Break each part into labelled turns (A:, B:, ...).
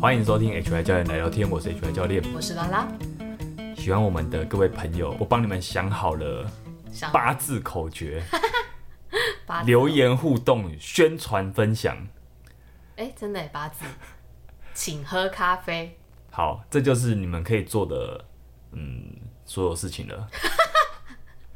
A: 欢迎收听 HY 教练来聊天，我是 HY 教练，
B: 我是拉拉。
A: 喜欢我们的各位朋友，我帮你们想好了八字口诀，
B: 八字
A: 留言互动、宣传分享。
B: 哎、欸，真的八字，请喝咖啡。
A: 好，这就是你们可以做的，嗯，所有事情了。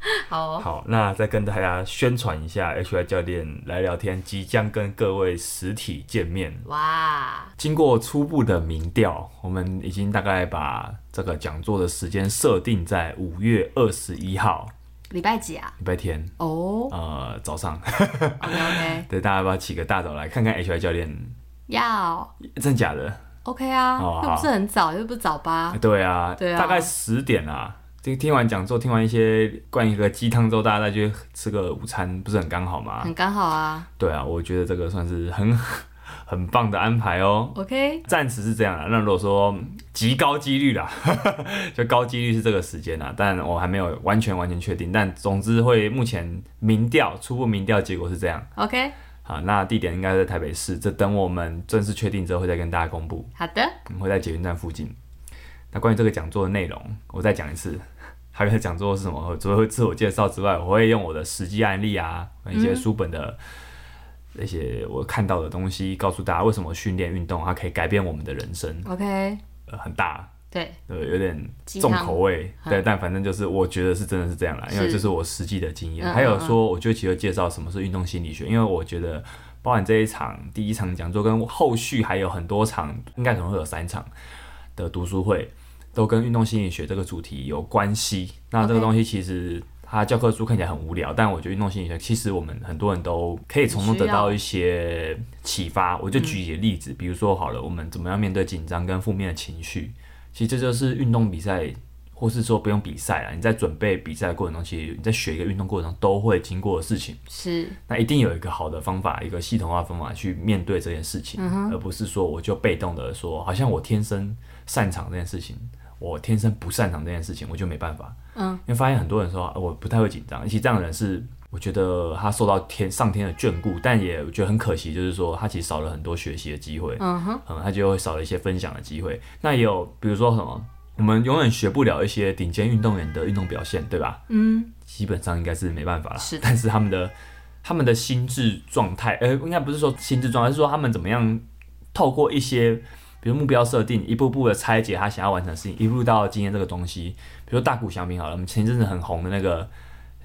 B: 好，
A: 好，那再跟大家宣传一下，HY 教练来聊天即将跟各位实体见面。
B: 哇！
A: 经过初步的民调，我们已经大概把这个讲座的时间设定在五月二十一号，
B: 礼拜几啊？
A: 礼拜天。哦、
B: oh?。
A: 呃，早上。
B: OK OK。
A: 对，大家要不要起个大早来看看 HY 教练？
B: 要。
A: 真假的
B: ？OK 啊，哦、又不是很早，又不是早八。
A: 对啊，对啊，大概十点啊。听听完讲座，听完一些关于一个鸡汤之后，大家再去吃个午餐，不是很刚好吗？
B: 很刚好啊。
A: 对啊，我觉得这个算是很 很棒的安排哦。
B: OK，
A: 暂时是这样啦。那如果说极高几率啦，就高几率是这个时间啦，但我还没有完全完全确定。但总之会目前民调初步民调结果是这样。
B: OK，
A: 好，那地点应该在台北市，这等我们正式确定之后会再跟大家公布。
B: 好的，
A: 我们会在捷运站附近。那关于这个讲座的内容，我再讲一次。还有讲座是什么？除了会自我介绍之外，我会用我的实际案例啊，一些书本的那些我看到的东西，告诉大家为什么训练运动它可以改变我们的人生。
B: OK，
A: 呃，很大，
B: 对，
A: 对，有点重口味，对，但反正就是我觉得是真的是这样啦，因为这是我实际的经验。还有说，我就其实介绍什么是运动心理学，因为我觉得包含这一场第一场讲座跟后续还有很多场，应该可能会有三场的读书会。都跟运动心理学这个主题有关系。那这个东西其实它教科书看起来很无聊但我觉得运动心理学其实我们很多人都可以从中得到一些启发。我就举一个例子，比如说好了，我们怎么样面对紧张跟负面的情绪？其实这就是运动比赛，或是说不用比赛了，你在准备比赛的过程中，其实你在学一个运动过程中都会经过的事情。
B: 是。那
A: 一定有一个好的方法，一个系统化方法去面对这件事情，嗯，而不是说我就被动的说，好像我天生擅长这件事情。我天生不擅长这件事情，我就没办法。嗯，因为发现很多人说我不太会紧张，而且这样的人是我觉得他受到天上天的眷顾，但也我觉得很可惜，就是说他其实少了很多学习的机会。嗯哼，嗯，他就会少了一些分享的机会。那也有比如说什么，我们永远学不了一些顶尖运动员的运动表现，对吧？嗯，基本上应该是没办法了。是，但是他们的他们的心智状态，呃，应该不是说心智状态，是说他们怎么样透过一些。比如目标设定，一步步的拆解他想要完成的事情，一路到今天这个东西。比如大谷翔平好了，我们前阵子很红的那个，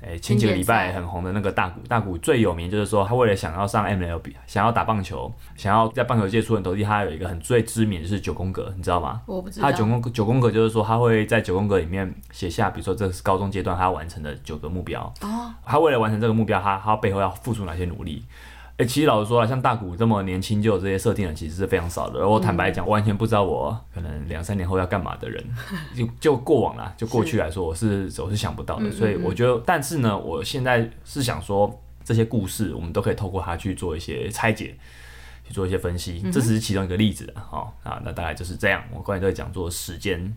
A: 诶、欸，前几个礼拜很红的那个大谷，大谷最有名就是说，他为了想要上 MLB，想要打棒球，想要在棒球界出人头地，他有一个很最知名就是九宫格，你知道吗？
B: 我不知道。他
A: 九宫九宫格就是说，他会在九宫格里面写下，比如说这是高中阶段他要完成的九个目标。哦。他为了完成这个目标，他他背后要付出哪些努力？诶、欸，其实老实说啊，像大古这么年轻就有这些设定的，其实是非常少的。而我坦白讲，完全不知道我可能两三年后要干嘛的人，就就过往啦，就过去来说，我是我是想不到的。所以我觉得，但是呢，我现在是想说，这些故事我们都可以透过它去做一些拆解，去做一些分析。这只是其中一个例子哦。啊，那大概就是这样。我关于这个讲座时间，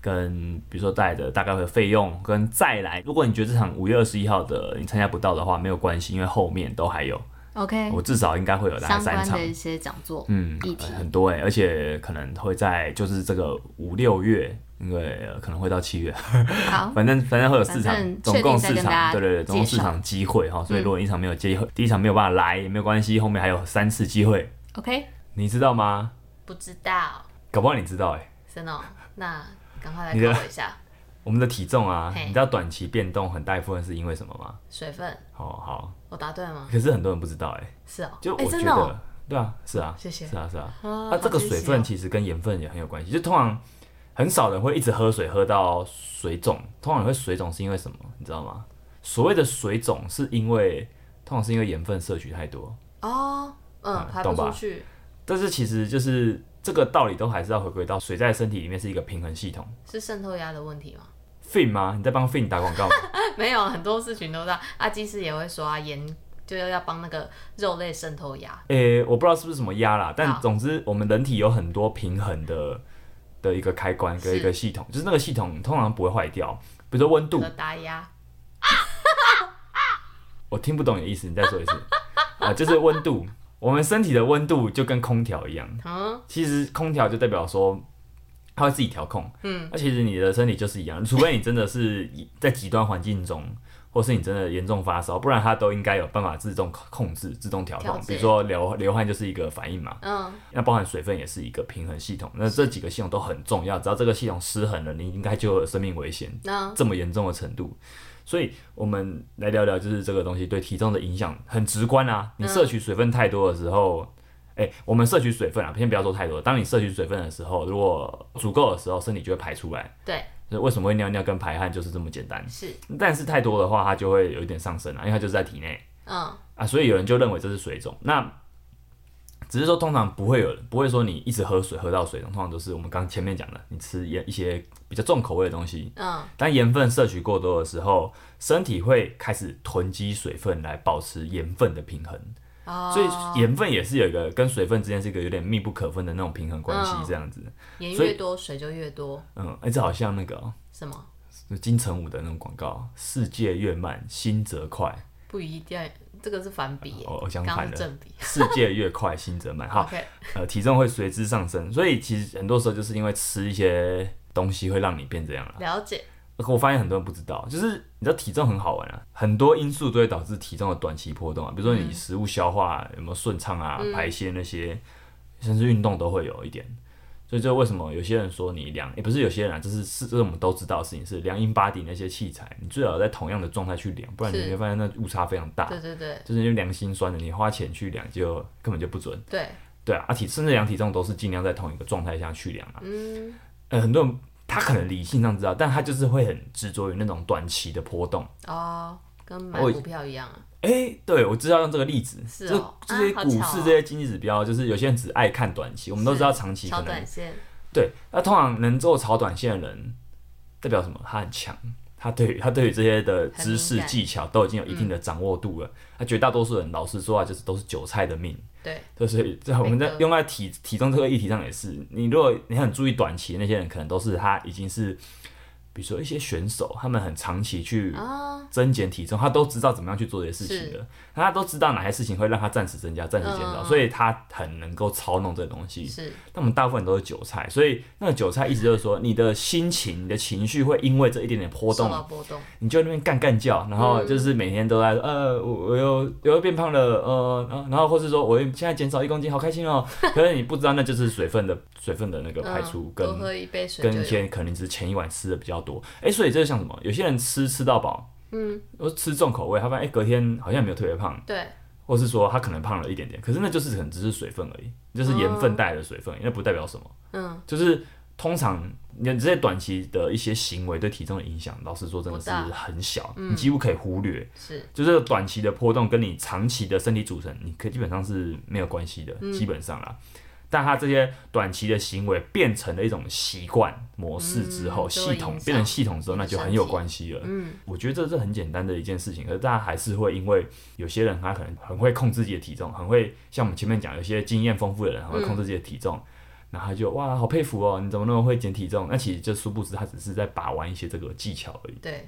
A: 跟比如说带的大概的费用，跟再来，如果你觉得这场五月二十一号的你参加不到的话，没有关系，因为后面都还有。
B: OK，
A: 我至少应该会有大概三
B: 场。的一些讲座，
A: 嗯，很多哎，而且可能会在就是这个五六月，因为可能会到七月，好，反正反正会有四场，总共四场，对对对，总共四场机会哈，所以如果一场没有机会，第一场没有办法来也没有关系，后面还有三次机会
B: ，OK，
A: 你知道吗？
B: 不知道，
A: 搞不好你知道哎，
B: 真的，那赶快来考我一下。
A: 我们的体重啊，你知道短期变动很大一部分是因为什么吗？
B: 水分。
A: 哦，好。
B: 我答对了吗？
A: 可是很多人不知道哎。
B: 是哦。
A: 就我觉得，欸、对啊，是啊。谢谢。是啊，是啊。那、这个水分其实跟盐分也很有关系。就通常很少人会一直喝水喝到水肿。通常会水肿是因为什么？你知道吗？所谓的水肿是因为通常是因为盐分摄取太多。
B: 哦。嗯，排不出去。
A: 懂吧？但是其实就是这个道理都还是要回归到水在身体里面是一个平衡系统。
B: 是渗透压的问题吗
A: ？Fin 吗？你在帮 Fin 打广告吗？
B: 没有，很多事情都在。阿基师也会说啊，盐就要要帮那个肉类渗透压。诶、
A: 欸，我不知道是不是什么压啦，但总之我们人体有很多平衡的的一个开关跟一个系统，就是那个系统通常不会坏掉。比如说温度。
B: 打压。
A: 我听不懂你的意思，你再说一次。啊，就是温度。我们身体的温度就跟空调一样。
B: 嗯，
A: 其实空调就代表说，它会自己调控。
B: 嗯，
A: 那其实你的身体就是一样，除非你真的是在极端环境中。或是你真的严重发烧，不然它都应该有办法自动控制、自动调控。比如说流流汗就是一个反应嘛，嗯，那包含水分也是一个平衡系统。那这几个系统都很重要，只要这个系统失衡了，你应该就有生命危险。嗯，这么严重的程度，所以我们来聊聊，就是这个东西对体重的影响很直观啊。你摄取水分太多的时候，哎、我们摄取水分啊，先不要说太多。当你摄取水分的时候，如果足够的时候，身体就会排出来。对。为什么会尿尿跟排汗就是这么简单？是，但是太多的话，它就会有一点上升了，因为它就是在体内。嗯啊，所以有人就认为这是水肿。那只是说，通常不会有人不会说你一直喝水喝到水肿，通常都是我们刚前面讲的，你吃盐一些比较重口味的东西。嗯，当盐分摄取过多的时候，身体会开始囤积水分来保持盐分的平衡。Oh, 所以盐分也是有一个跟水分之间是一个有点密不可分的那种平衡关系，这样子。
B: 盐、嗯、越多，水就越多。
A: 嗯，哎、欸，这好像那个、喔、
B: 什么？
A: 金城武的那种广告，世界越慢，心则快。
B: 不一定，这个是反比。
A: 哦，相反的。
B: 正比。
A: 世界越快，心则慢。好.呃，体重会随之上升，所以其实很多时候就是因为吃一些东西会让你变这样了。
B: 了解。
A: 我发现很多人不知道，就是你知道体重很好玩啊，很多因素都会导致体重的短期波动啊，比如说你食物消化有没有顺畅啊，嗯、排泄那些，甚至运动都会有一点。所以这为什么有些人说你量，也不是有些人啊，这是是这是我们都知道的事情，是量 InBody 那些器材，你最好在同样的状态去量，不然你会发现那误差非常大。
B: 对对对，
A: 就是因为量心酸的，你花钱去量就根本就不准。
B: 对
A: 对啊，体甚至量体重都是尽量在同一个状态下去量啊。嗯，呃，很多人。他可能理性上知道，但他就是会很执着于那种短期的波动
B: 哦，跟买股票一样啊。
A: 哎、欸，对，我知道用这个例子，是哦，这些股市这些经济指标，就是有些人只爱看短期，我们都知道长期可能。短线。对，那通常能做炒短线的人，代表什么？他很强，他对于他对于这些的知识技巧都已经有一定的掌握度了。他、嗯、绝大多数人，老实说啊，就是都是韭菜的命。对，就是在我们在用在体体重这个议题上也是，你如果你很注意短期，那些人可能都是他已经是。比如说一些选手，他们很长期去增减体重，他都知道怎么样去做这些事情的，他都知道哪些事情会让他暂时增加、暂时减少，所以他很能够操弄这个东西。是，但我们大部分都是韭菜，所以那个韭菜意思就是说，你的心情、你的情绪会因为这一点点波动，波动，你就那边干干叫，然后就是每天都在呃，我我又又变胖了，呃，然后或是说我现在减少一公斤，好开心哦。可是你不知道那就是水分的水分的那个排出，跟跟一些可能是前一晚吃的比较。多。哎、欸，所以这是像什么？有些人吃吃到饱，嗯，我吃重口味，他发现哎、欸，隔天好像没有特别胖，对，或是说他可能胖了一点点，可是那就是可能只是水分而已，就是盐分带来的水分，那、哦、不代表什么，嗯，就是通常你这些短期的一些行为对体重的影响，老实说真的是很小，嗯、你几乎可以忽略，是，就这个短期的波动跟你长期的身体组成，你可基本上是没有关系的，嗯、基本上啦。但他这些短期的行为变成了一种习惯模式之后，嗯、系统变成系统之后，那就很有关系了。嗯，我觉得这是很简单的一件事情，可是大家还是会因为有些人他可能很会控制自己的体重，很会像我们前面讲有些经验丰富的人很会控制自己的体重，嗯、然后他就哇好佩服哦，你怎么那么会减体重？那其实就殊不知他只是在把玩一些这个技巧而已。对，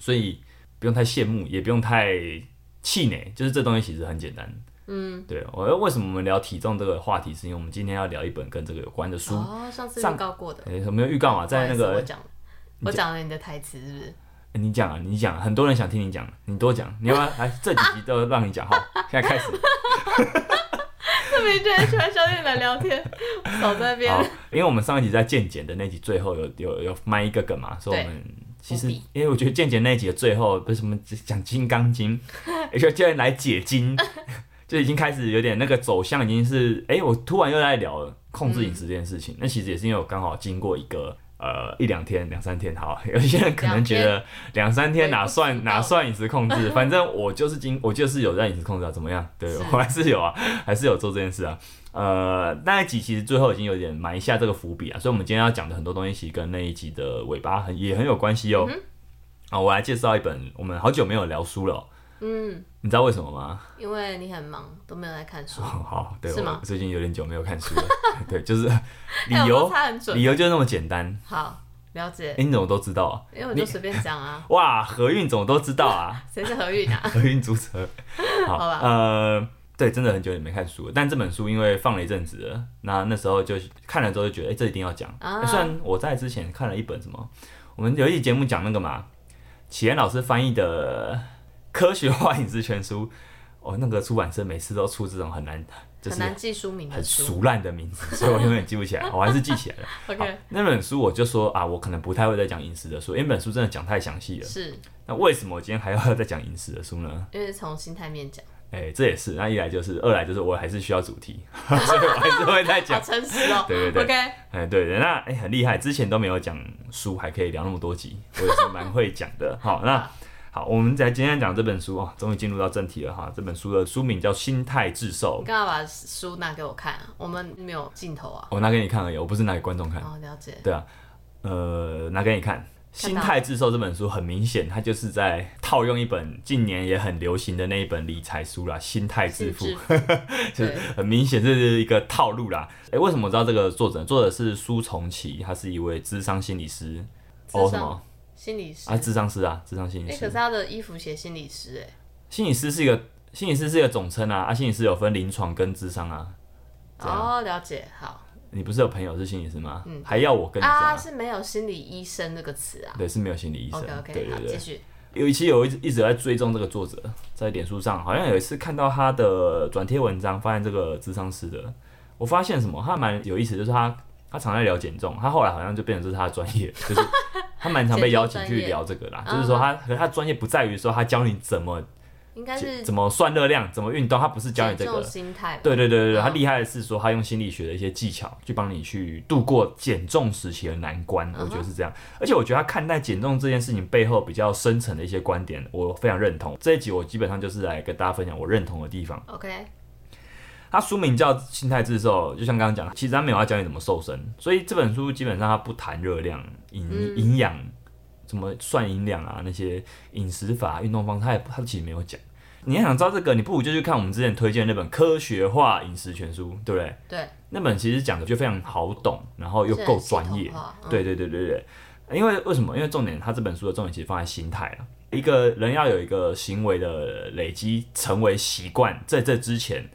A: 所以不用太羡慕，也不用太气馁，就是这东西其实很简单。嗯，对，我要为什么我们聊体重这个话题，是因为我们今天要聊一本跟这个有关的书。
B: 哦，上次预告过的。
A: 哎，有没有预告嘛？在那个
B: 我讲，我讲了你的台词是不是？
A: 你讲啊，你讲，很多人想听你讲，你多讲，你要不要来这几集都让你讲好，现在开始。
B: 特别喜欢小姐来聊天，少在那边。
A: 因为我们上一集在健检的那集最后有有有卖一个梗嘛，说我们其实因为我觉得健检那集的最后不是什么讲金刚经，而且叫人来解经。就已经开始有点那个走向，已经是哎、欸，我突然又在聊控制饮食这件事情。嗯、那其实也是因为我刚好经过一个呃一两天、两三天，好，有些人可能觉得两三天哪算哪算饮食控制？反正我就是经我就是有在饮食控制啊，怎么样？对我还是有啊，还是有做这件事啊。呃，那一集其实最后已经有点埋下这个伏笔啊，所以我们今天要讲的很多东西，其实跟那一集的尾巴很也很有关系哦。啊、我来介绍一本我们好久没有聊书了、喔。嗯，你知道为什么吗？
B: 因为你很忙，都没有在看书。
A: 哦、好，对，是吗？我最近有点久没有看书了。对，就是 理由，理由就那么简单。
B: 好，了解。
A: 欸、你怎么都知道啊？
B: 因为我就随便讲啊。
A: 哇，何运怎么都知道啊？
B: 谁是何运啊？
A: 何运主持。好，好吧。呃，对，真的很久也没看书了。但这本书因为放了一阵子了，那那时候就看了之后就觉得，哎、欸，这一定要讲。啊、虽然我在之前看了一本什么，我们有一期节目讲那个嘛，启言老师翻译的《科学化饮食全书》，哦，那个出版社每次都出这种很难。
B: 很难记书名，
A: 很俗烂的名字，所以我永远记不起来。我还是记起来了。
B: OK，
A: 那本书我就说啊，我可能不太会再讲饮食的书，因为本书真的讲太详细了。
B: 是。
A: 那为什么我今天还要再讲饮食的书呢？
B: 因为从心态面讲。
A: 哎、欸，这也是。那一来就是，二来就是，我还是需要主题，所以我还是会再讲。
B: 好诚实哦。
A: 对对对。
B: OK。
A: 哎、欸，对对，那哎、欸、很厉害，之前都没有讲书，还可以聊那么多集，我也是蛮会讲的。好，那。好，我们在今天讲这本书啊，终于进入到正题了哈。这本书的书名叫《心态致瘦》。你干嘛把书拿给我看啊？我们没有镜头啊。我拿给你看而已，我不是拿给观众看。
B: 哦，了解。
A: 对啊，呃，拿给你看，《心态致瘦》这本书很明显，它就是在套用一本近年也很流行的那一本理财书啦，《心态致富》。就是很明显这是一个套路啦。哎、欸，为什么我知道这个作者？作者是苏重启，他是一位智商心理师。哦，什么？
B: 心理师
A: 啊，智商师啊，智商心理师。哎、
B: 欸，可是他的衣服写心理师，哎，
A: 心理师是一个心理师是一个总称啊，啊，心理师有分临床跟智商啊。
B: 哦，了解，好。
A: 你不是有朋友是心理师吗？嗯，还要我跟
B: 啊？是没有心理医生这个词啊？
A: 对，是没有心理医生。
B: OK OK，
A: 对对对。
B: 继续。
A: 有一期有一一直在追踪这个作者，在脸书上，好像有一次看到他的转贴文章，发现这个智商师的，我发现什么？他蛮有意思，就是他。他常在聊减重，他后来好像就变成这是他的专业，就是他蛮常被邀请去聊这个啦。就是说他，可是他专业不在于说他教你怎么，
B: 应该是
A: 怎么算热量，怎么运动，他不是教你这个
B: 心态。
A: 对对对对对，他厉害的是说他用心理学的一些技巧去帮你去度过减重时期的难关，我觉得是这样。而且我觉得他看待减重这件事情背后比较深层的一些观点，我非常认同。这一集我基本上就是来跟大家分享我认同的地方。
B: OK。
A: 他书名叫《心态致瘦》，就像刚刚讲，其实他没有要教你怎么瘦身，所以这本书基本上他不谈热量、营营养，怎么算营养啊，那些饮食法、运动方式，他也他其实没有讲。你要想知道这个，你不如就去看我们之前推荐的那本《科学化饮食全书》，对不对？
B: 对。
A: 那本其实讲的就非常好懂，然后又够专业。嗯、对对对对对。因为为什么？因为重点，他这本书的重点其实放在心态了。一个人要有一个行为的累积，成为习惯，在这之前。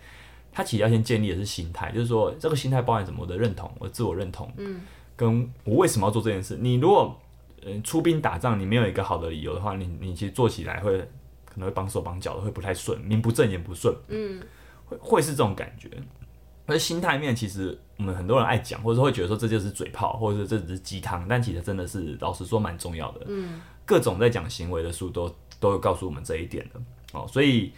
A: 他其实要先建立的是心态，就是说这个心态包含什么？我的认同，我的自我认同，嗯，跟我为什么要做这件事。你如果嗯出兵打仗，你没有一个好的理由的话，你你其实做起来会可能会绑手绑脚的，会不太顺，名不正言不顺，嗯，会会是这种感觉。而心态面，其实我们很多人爱讲，或者会觉得说这就是嘴炮，或者是这只是鸡汤，但其实真的是老实说蛮重要的。嗯，各种在讲行为的书都都有告诉我们这一点的哦，所以。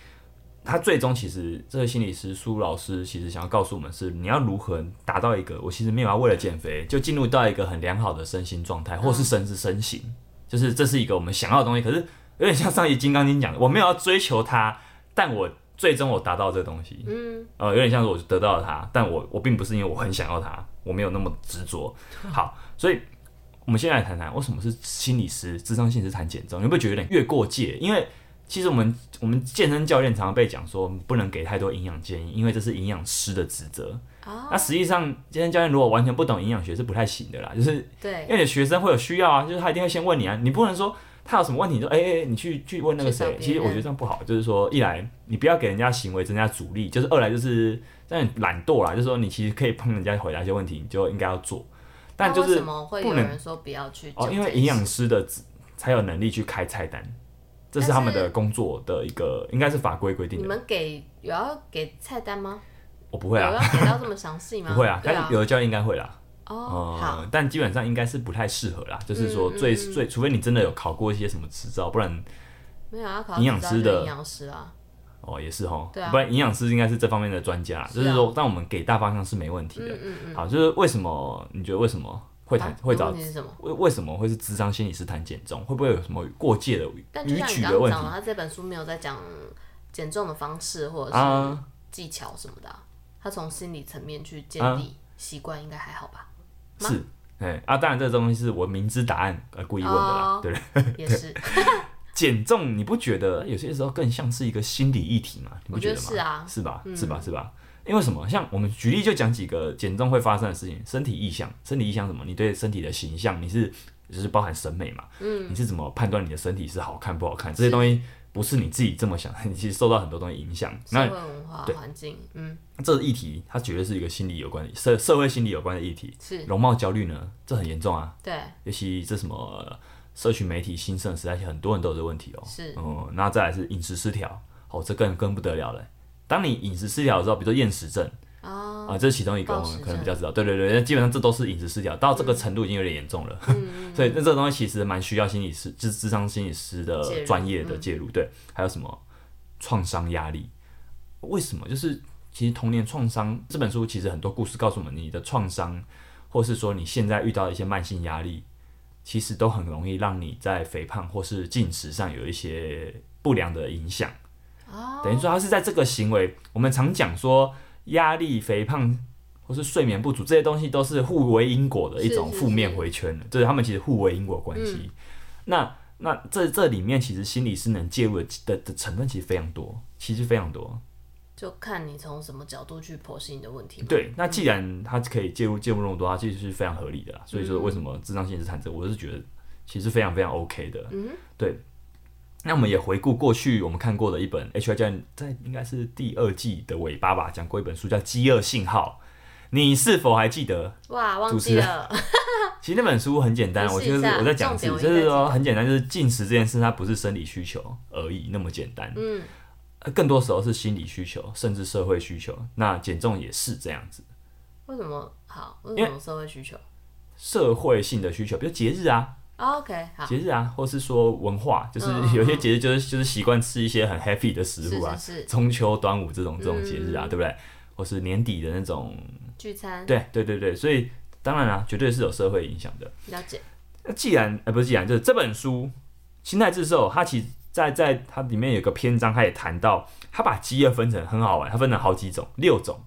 A: 他最终其实这个心理师苏老师其实想要告诉我们是你要如何达到一个我其实没有要为了减肥就进入到一个很良好的身心状态，或是甚至身形，就是这是一个我们想要的东西。可是有点像上一集《金刚经》讲的，我没有要追求它，但我最终我达到这个东西，嗯，呃，有点像是我得到了它，但我我并不是因为我很想要它，我没有那么执着。好，所以我们现在来谈谈为什么是心理师、智商心理师谈减重，你会不会觉得有点越过界？因为其实我们我们健身教练常常被讲说不能给太多营养建议，因为这是营养师的职责。Oh. 那实际上健身教练如果完全不懂营养学是不太行的啦，就是对，因为你学生会有需要啊，就是他一定会先问你啊，你不能说他有什么问题，你说哎哎、欸，你去去问那个谁。其实我觉得这样不好，就是说一来你不要给人家行为增加阻力，就是二来就是让你懒惰啦，就是说你其实可以帮人家回答一些问题，你就应该要做。但就是不能，为什么会有人说不要去哦，因为营养师的才有能力去开菜单。这是他们的工作的一个，应该是法规规定的。你们给有要给菜单吗？我不会啊，有要给到这么详细吗？不会啊，但有的教练应该会啦。哦，好，但基本上应该是不太适合啦。就是说，最最，除非你真的有考过一些什么执照，不然没有要考营养师的营养师啊。哦，也是哈，不然营养师应该是这方面的专家。就是说，但我们给大方向是没问题的。嗯嗯。好，就是为什么？你觉得为什么？会谈会找为为什么会是智商心理师谈减重？会不会有什么过界的语句的问题？他这本书没有在讲减重的方式或者是技巧什么的，啊，他从心理层面去建立习惯，应该还好吧？是，哎啊，当然这个东西是我明知答案而故意问的啦，哦、对不对？也是。减重你不觉得有些时候更像是一个心理议题吗？你不觉得吗？是啊，是吧？是吧？是吧？因为什么？像我们举例就讲几个减重会发生的事情：身体意象，身体意象什么？你对身体的形象，你是就是包含审美嘛？嗯，你是怎么判断你的身体是好看不好看？这些东西不是你自己这么想，你其实受到很多东西影响。
B: 社会文化环境，嗯，
A: 这议题它绝对是一个心理有关的社社会心理有关的议题。
B: 是
A: 容貌焦虑呢，这很严重啊。
B: 对，
A: 尤其这什么社群媒体兴盛时代，很多人都有这问题哦。
B: 是，
A: 嗯，那再来是饮食失调，哦，这更更不得了了。当你饮食失调的时候，比如说厌食症。啊、呃，这是其中一个，我们可能比较知道。对对对，那基本上这都是饮食失调，到这个程度已经有点严重了。嗯、所以那这个东西其实蛮需要心理师，就是智商心理师的专业的介入。对，还有什么创伤压力？为什么？就是其实童年创伤这本书其实很多故事告诉我们，你的创伤，或是说你现在遇到的一些慢性压力，其实都很容易让你在肥胖或是进食上有一些不良的影响。哦、等于说他是在这个行为，我们常讲说。压力、肥胖或是睡眠不足这些东西都是互为因果的一种负面回圈的，就是他们其实互为因果关系。嗯、那那这这里面其实心理师能介入的的的成分其实非常多，其实非常多。
B: 就看你从什么角度去剖析你的问题。
A: 对，那既然他可以介入介入那么多，他其实是非常合理的啦。所以说，为什么智商心理师谈这个，我是觉得其实非常非常 OK 的。嗯，对。那我们也回顾过去我们看过的一本 H I 教练在应该是第二季的尾巴吧，讲过一本书叫《饥饿信号》，你是否还记得？
B: 哇，忘记了。
A: 其实那本书很简单，我就是我在讲是，就是说很简单，就是进食这件事它不是生理需求而已那么简单，嗯，更多时候是心理需求，甚至社会需求。那减重也是这样子。
B: 为什么好？为什么社会需求？
A: 社会性的需求，比如节日啊。
B: OK，好。
A: 节日啊，或是说文化，就是 有些节日就是就是习惯吃一些很 happy 的食物啊，是中秋、端午这种这种节日啊，对不对？或是年底的那种
B: 聚餐，
A: 对对对对，所以当然啊，绝对是有社会影响的。
B: 了解。
A: 那既然呃不是既然，就是这本书《心态致瘦》，它其实在在它里面有个篇章，它也谈到，它把饥饿分成很好玩，它分成好几种，六种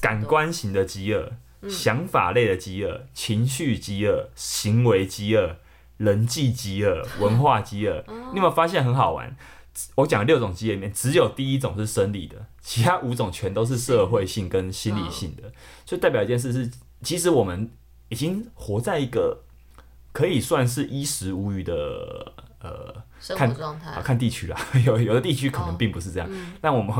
A: 感官型的饥饿、想法类的饥饿、情绪饥饿、行为饥饿。人际饥饿、文化饥饿，你有没有发现很好玩？我讲六种饥饿里面，只有第一种是生理的，其他五种全都是社会性跟心理性的。所以代表一件事是，其实我们已经活在一个可以算是衣食无余的呃
B: 生活状态。
A: 啊，看地区啦，有有的地区可能并不是这样。但我们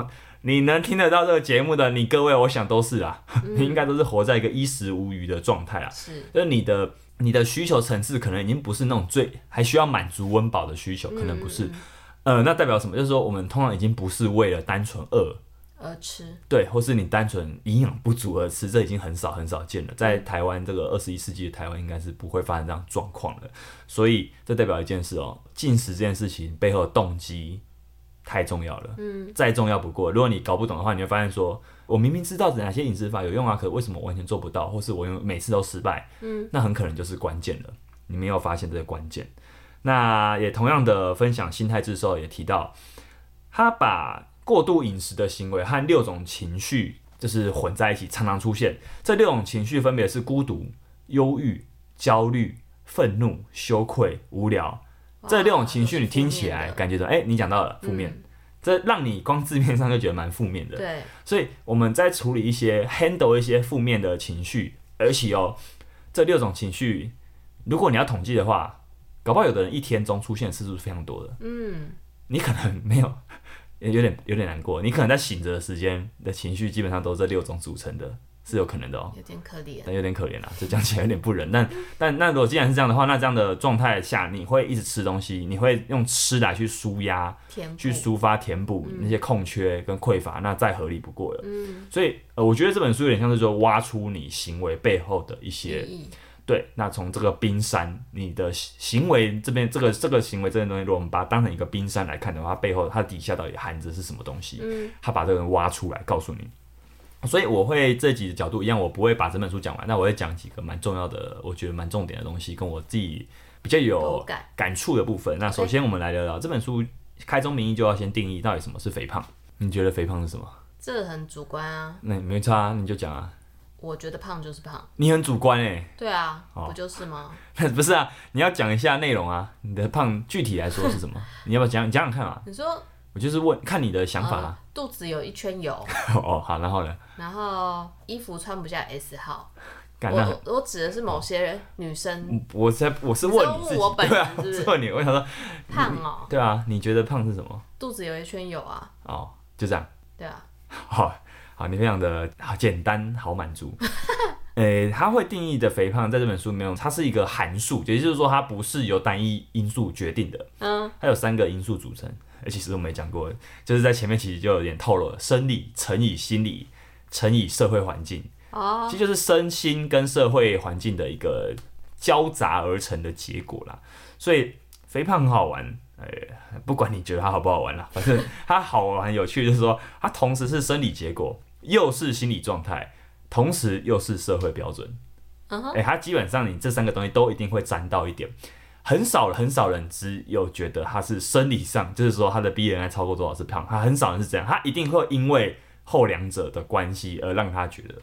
A: 你能听得到这个节目的你各位，我想都是啦，你应该都是活在一个衣食无余的状态啊。是，就是你的。你的需求层次可能已经不是那种最还需要满足温饱的需求，可能不是，呃，那代表什么？就是说我们通常已经不是为了单纯饿
B: 而吃，
A: 对，或是你单纯营养不足而吃，这已经很少很少见了。在台湾这个二十一世纪的台湾，应该是不会发生这样状况的。所以这代表一件事哦，进食这件事情背后的动机太重要了，嗯，再重要不过。如果你搞不懂的话，你会发现说。我明明知道哪些饮食法有用啊，可为什么我完全做不到，或是我每次都失败？嗯，那很可能就是关键了。你没有发现这个关键。那也同样的分享心态之时候也提到，他把过度饮食的行为和六种情绪就是混在一起，常常出现。这六种情绪分别是孤独、忧郁、焦虑、愤怒、羞愧、无聊。这六种情绪你听起来感觉到，哎、欸，你讲到了负面。嗯这让你光字面上就觉得蛮负面的，
B: 对。
A: 所以我们在处理一些 handle 一些负面的情绪，而且哦，这六种情绪，如果你要统计的话，搞不好有的人一天中出现次数是非常多的。嗯，你可能没有，有点有点难过。你可能在醒着的时间的情绪，基本上都是这六种组成的。是有可能的哦，
B: 有点可怜，
A: 但有点可怜啦，这讲起来有点不忍。但但那如果既然是这样的话，那这样的状态下，你会一直吃东西，你会用吃来去舒
B: 压，
A: 去抒发、填补那些空缺跟匮乏，那再合理不过了。嗯，所以呃，我觉得这本书有点像是说挖出你行为背后的一些，对。那从这个冰山，你的行为这边，这个这个行为这件东西，如果我们把它当成一个冰山来看的话，它背后它底下到底含着是什么东西？嗯，他把这个人挖出来，告诉你。所以我会这几个角度一样，我不会把整本书讲完，那我会讲几个蛮重要的，我觉得蛮重点的东西，跟我自己比较有感触的部分。那首先我们来聊聊这本书开宗明义就要先定义到底什么是肥胖。你觉得肥胖是什么？
B: 这很主观啊。
A: 那没差啊，你就讲啊。
B: 我觉得胖就是胖。
A: 你很主观哎。
B: 对啊，不就是吗？
A: 不是啊，你要讲一下内容啊。你的胖具体来说是什么？你要不要讲讲讲看啊？
B: 你说。
A: 我就是问看你的想法、啊
B: 呃。肚子有一圈油。
A: 哦，好，然后呢？
B: 然后衣服穿不下 S 号。我我指的是某些女生。
A: 我在我是问你自己，
B: 我本人是不是？
A: 问你，我想说
B: 胖哦。
A: 对啊，你觉得胖是什么？
B: 肚子有一圈油啊。
A: 哦，就这样。
B: 对啊。
A: 好，好，你非常的好简单，好满足。诶、欸，他会定义的肥胖，在这本书里面，它是一个函数，也就是说，它不是由单一因素决定的。嗯。它有三个因素组成，而其实我没讲过，就是在前面其实就有点透露了，生理乘以心理乘以社会环境。哦。其实就是身心跟社会环境的一个交杂而成的结果啦。所以肥胖很好玩，诶、欸，不管你觉得它好不好玩啦，反正它好玩有趣，就是说它同时是生理结果，又是心理状态。同时又是社会标准，哎、uh huh. 欸，他基本上你这三个东西都一定会沾到一点，很少很少人只有觉得他是生理上，就是说他的 BMI 超过多少是胖，他很少人是这样，他一定会因为后两者的关系而让他觉得。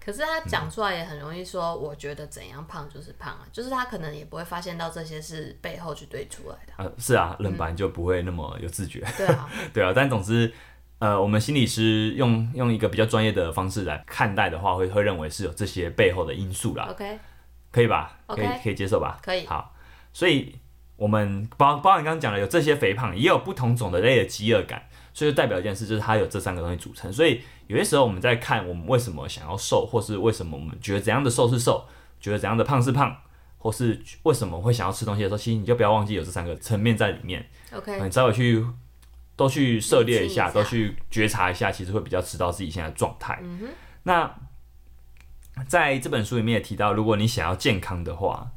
B: 可是他讲出来也很容易说，我觉得怎样胖就是胖啊，就是他可能也不会发现到这些是背后去堆出来的。
A: 呃，是啊，人本来就不会那么有自觉。
B: 嗯、对啊，
A: 对啊，但总之。呃，我们心理师用用一个比较专业的方式来看待的话，会会认为是有这些背后的因素啦。
B: OK，
A: 可以吧以可以接受吧？
B: 可以。
A: 好，所以我们包包含刚刚讲的有这些肥胖，也有不同种的类的饥饿感，所以就代表一件事，就是它有这三个东西组成。所以有些时候我们在看我们为什么想要瘦，或是为什么我们觉得怎样的瘦是瘦，觉得怎样的胖是胖，或是为什么会想要吃东西的时候，其实你就不要忘记有这三个层面在里面。
B: OK，
A: 你稍微去。都去涉猎一下，都去觉察一下，其实会比较知道自己现在的状态。嗯、那在这本书里面也提到，如果你想要健康的话，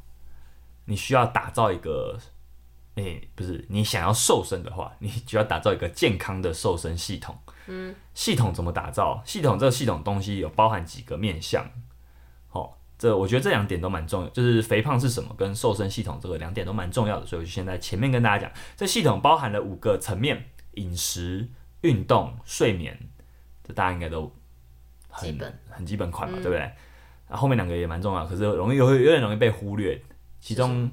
A: 你需要打造一个，诶、欸，不是，你想要瘦身的话，你就要打造一个健康的瘦身系统。嗯，系统怎么打造？系统这个系统东西有包含几个面向。哦，这我觉得这两点都蛮重要，就是肥胖是什么，跟瘦身系统这个两点都蛮重要的。所以我就先在前面跟大家讲，这系统包含了五个层面。饮食、运动、睡眠，这大家应该都很基本很基本款嘛，嗯、对不对？啊，后面两个也蛮重要，可是容易有有点容易被忽略。其中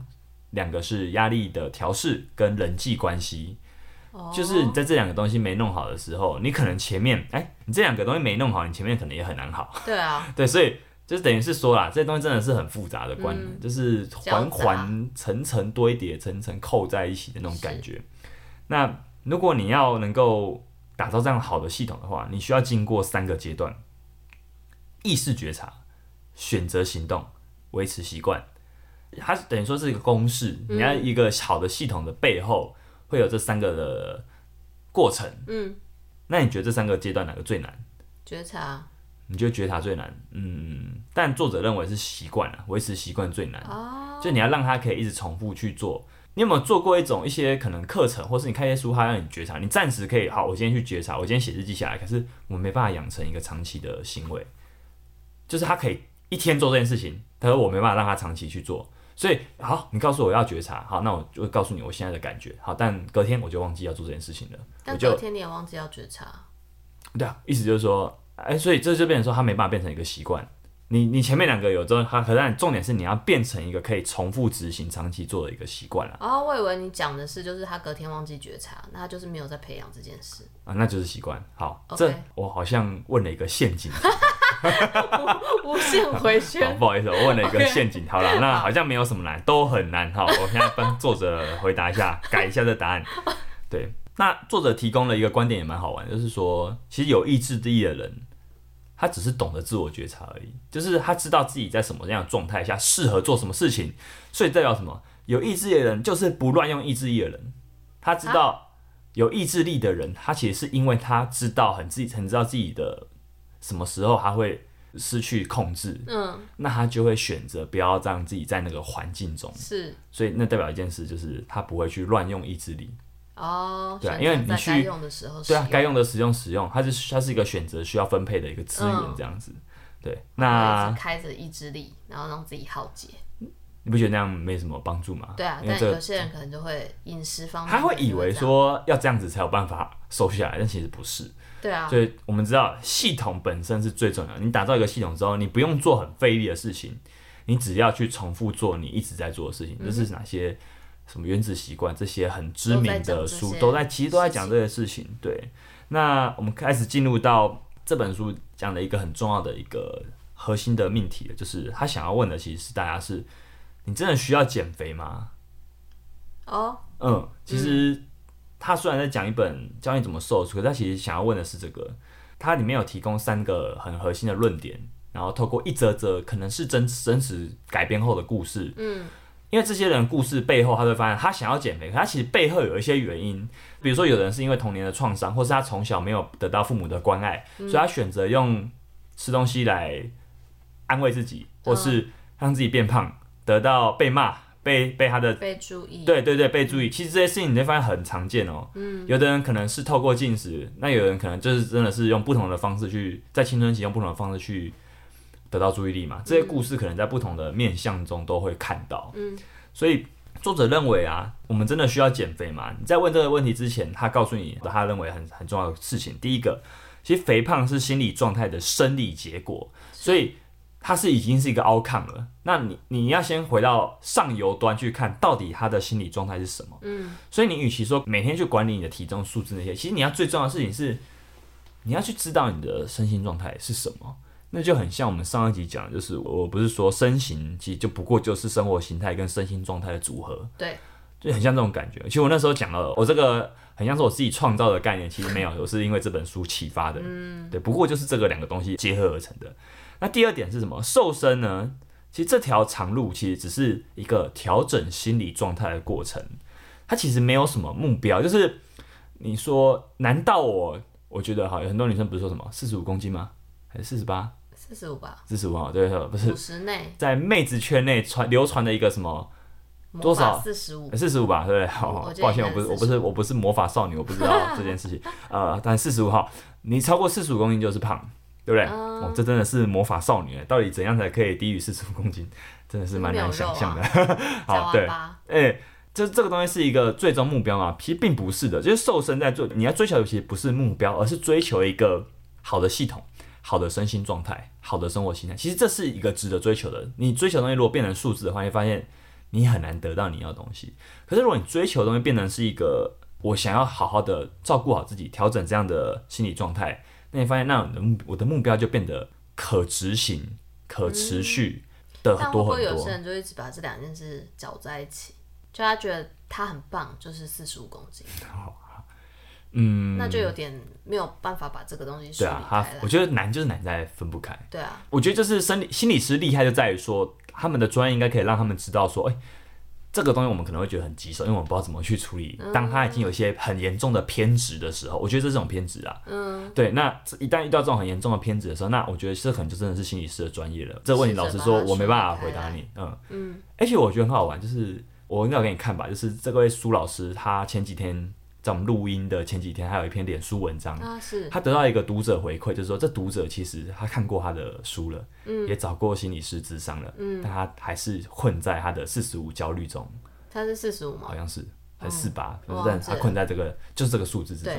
A: 两个是压力的调试跟人际关系，哦、就是你在这两个东西没弄好的时候，你可能前面哎，你这两个东西没弄好，你前面可能也很难好。
B: 对啊，
A: 对，所以就是等于是说啦，这些东西真的是很复杂的关，嗯、就是环环层层堆叠、层层扣在一起的那种感觉。那如果你要能够打造这样好的系统的话，你需要经过三个阶段：意识觉察、选择行动、维持习惯。它等于说是一个公式。你要一个好的系统的背后会有这三个的过程。嗯，那你觉得这三个阶段哪个最难？
B: 觉察。
A: 你觉得觉察最难？嗯，但作者认为是习惯啊，维持习惯最难。哦，就你要让他可以一直重复去做。你有没有做过一种一些可能课程，或是你看一些书，它让你觉察，你暂时可以好，我今天去觉察，我今天写日记下来，可是我没办法养成一个长期的行为，就是他可以一天做这件事情，他说我没办法让他长期去做，所以好，你告诉我要觉察，好，那我就会告诉你我现在的感觉，好，但隔天我就忘记要做这件事情了，
B: 但隔天你也忘记要觉察，
A: 对啊，意思就是说，哎，所以这就变成说他没办法变成一个习惯。你你前面两个有之后，它可但重点是你要变成一个可以重复执行、长期做的一个习惯了。
B: 哦，我以为你讲的是就是他隔天忘记觉察，那他就是没有在培养这件事
A: 啊，那就是习惯。好，Okay. 这我好像问了一个陷阱，
B: 无限回旋。
A: 不好意思，我问了一个陷阱。好了，那好像没有什么难，都很难。哈，我现在帮作者回答一下，改一下这答案。对，那作者提供了一个观点也蛮好玩，就是说，其实有意志力的人。他只是懂得自我觉察而已，就是他知道自己在什么样的状态下适合做什么事情，所以代表什么？有意志力的人就是不乱用意志力的人。他知道有意志力的人，他其实是因为他知道很自己很知道自己的什么时候他会失去控制，嗯，那他就会选择不要让自己在那个环境中，
B: 是，
A: 所以那代表一件事就是他不会去乱用意志力。
B: 哦，
A: 对啊，因为你去
B: 该用的时候，
A: 对啊，该用的使用使用，它是它是一个选择需要分配的一个资源，这样子。嗯、对，那
B: 开着意志力，然后让自己耗竭，
A: 你不觉得那样没什么帮助吗？
B: 对啊，但有些人可能就会饮食方面，
A: 他会以为说要这样子才有办法瘦下来，但其实不是。
B: 对啊，
A: 所以我们知道系统本身是最重要的。你打造一个系统之后，你不用做很费力的事情，你只要去重复做你一直在做的事情。这、嗯、是哪些？什么原子习惯这些很知名的书都在，其实都在讲这些事情。对，那我们开始进入到这本书讲的一个很重要的一个核心的命题了，就是他想要问的其实是大家是：你真的需要减肥吗？
B: 哦，
A: 嗯，其实他虽然在讲一本教你怎么瘦，可是他其实想要问的是这个。它里面有提供三个很核心的论点，然后透过一则则可能是真真实改编后的故事，嗯，因为这些人故事背后，他会发现他想要减肥，可他其实背后有一些原因，比如说有人是因为童年的创伤，或是他从小没有得到父母的关爱，所以他选择用吃东西来安慰自己，或是让自己变胖，得到被骂。被被他的
B: 被注意，
A: 对对对，被注意。其实这些事情你会发现很常见哦。嗯，有的人可能是透过进食，那有人可能就是真的是用不同的方式去在青春期用不同的方式去得到注意力嘛。这些故事可能在不同的面向中都会看到。嗯，所以作者认为啊，我们真的需要减肥吗？你在问这个问题之前，他告诉你他认为很很重要的事情。第一个，其实肥胖是心理状态的生理结果，所以。它是已经是一个 outcome 了，那你你要先回到上游端去看到底他的心理状态是什么。嗯，所以你与其说每天去管理你的体重数字那些，其实你要最重要的事情是，你要去知道你的身心状态是什么。那就很像我们上一集讲的，就是我不是说身形其实就不过就是生活形态跟身心状态的组合。对，就很像这种感觉。其实我那时候讲了，我这个很像是我自己创造的概念，其实没有，我是因为这本书启发的。嗯，对，不过就是这个两个东西结合而成的。那第二点是什么？瘦身呢？其实这条长路其实只是一个调整心理状态的过程，它其实没有什么目标。就是你说，难道我我觉得哈，有很多女生不是说什么四十五公斤吗？还是四十八？
B: 四十五吧。
A: 四十五啊，对，不是。
B: 五十内。
A: 在妹子圈内传流传的一个什么多少？
B: 四十五。
A: 四十五吧，对不对？好，抱歉，我不是，我不是，我不是魔法少女，我不知道这件事情。呃，但四十五号，你超过四十五公斤就是胖。对不对？嗯、哦，这真的是魔法少女，到底怎样才可以低于四十五公斤？真的是蛮难想象的。好，对，哎，这这个东西是一个最终目标嘛？其实并不是的，就是瘦身在做，你要追求的其实不是目标，而是追求一个好的系统、好的身心状态、好的生活形态。其实这是一个值得追求的。你追求的东西如果变成数字的话，你会发现你很难得到你要的东西。可是如果你追求的东西变成是一个我想要好好的照顾好自己、调整这样的心理状态。那你发现，那我的目我的目标就变得可执行、可持续的多很多。
B: 但会有些人就一直把这两件事搅在一起，就他觉得他很棒，就是四十五公斤。
A: 嗯，
B: 那就有点没有办法把这个东西。对啊，他
A: 我觉得难就是难在分不开。
B: 对啊，
A: 我觉得就是生理心理师厉害就在于说，他们的专业应该可以让他们知道说，哎、欸。这个东西我们可能会觉得很棘手，因为我们不知道怎么去处理。当他已经有一些很严重的偏执的时候，我觉得这是种偏执啊。嗯，对。那一旦遇到这种很严重的偏执的时候，那我觉得这可能就真的是心理师的专业了。这个问题，老实说，我没办法回答你。嗯嗯。而且我觉得很好玩，就是我应该要给你看吧，就是这位苏老师，他前几天。在我们录音的前几天，还有一篇脸书文章，啊、是他得到一个读者回馈，就是说这读者其实他看过他的书了，嗯、也找过心理师咨商了，嗯、但他还是困在他的四十五焦虑中。
B: 他是四十五吗？
A: 好像是，还是四八，但他困在这个就是这个数字之中。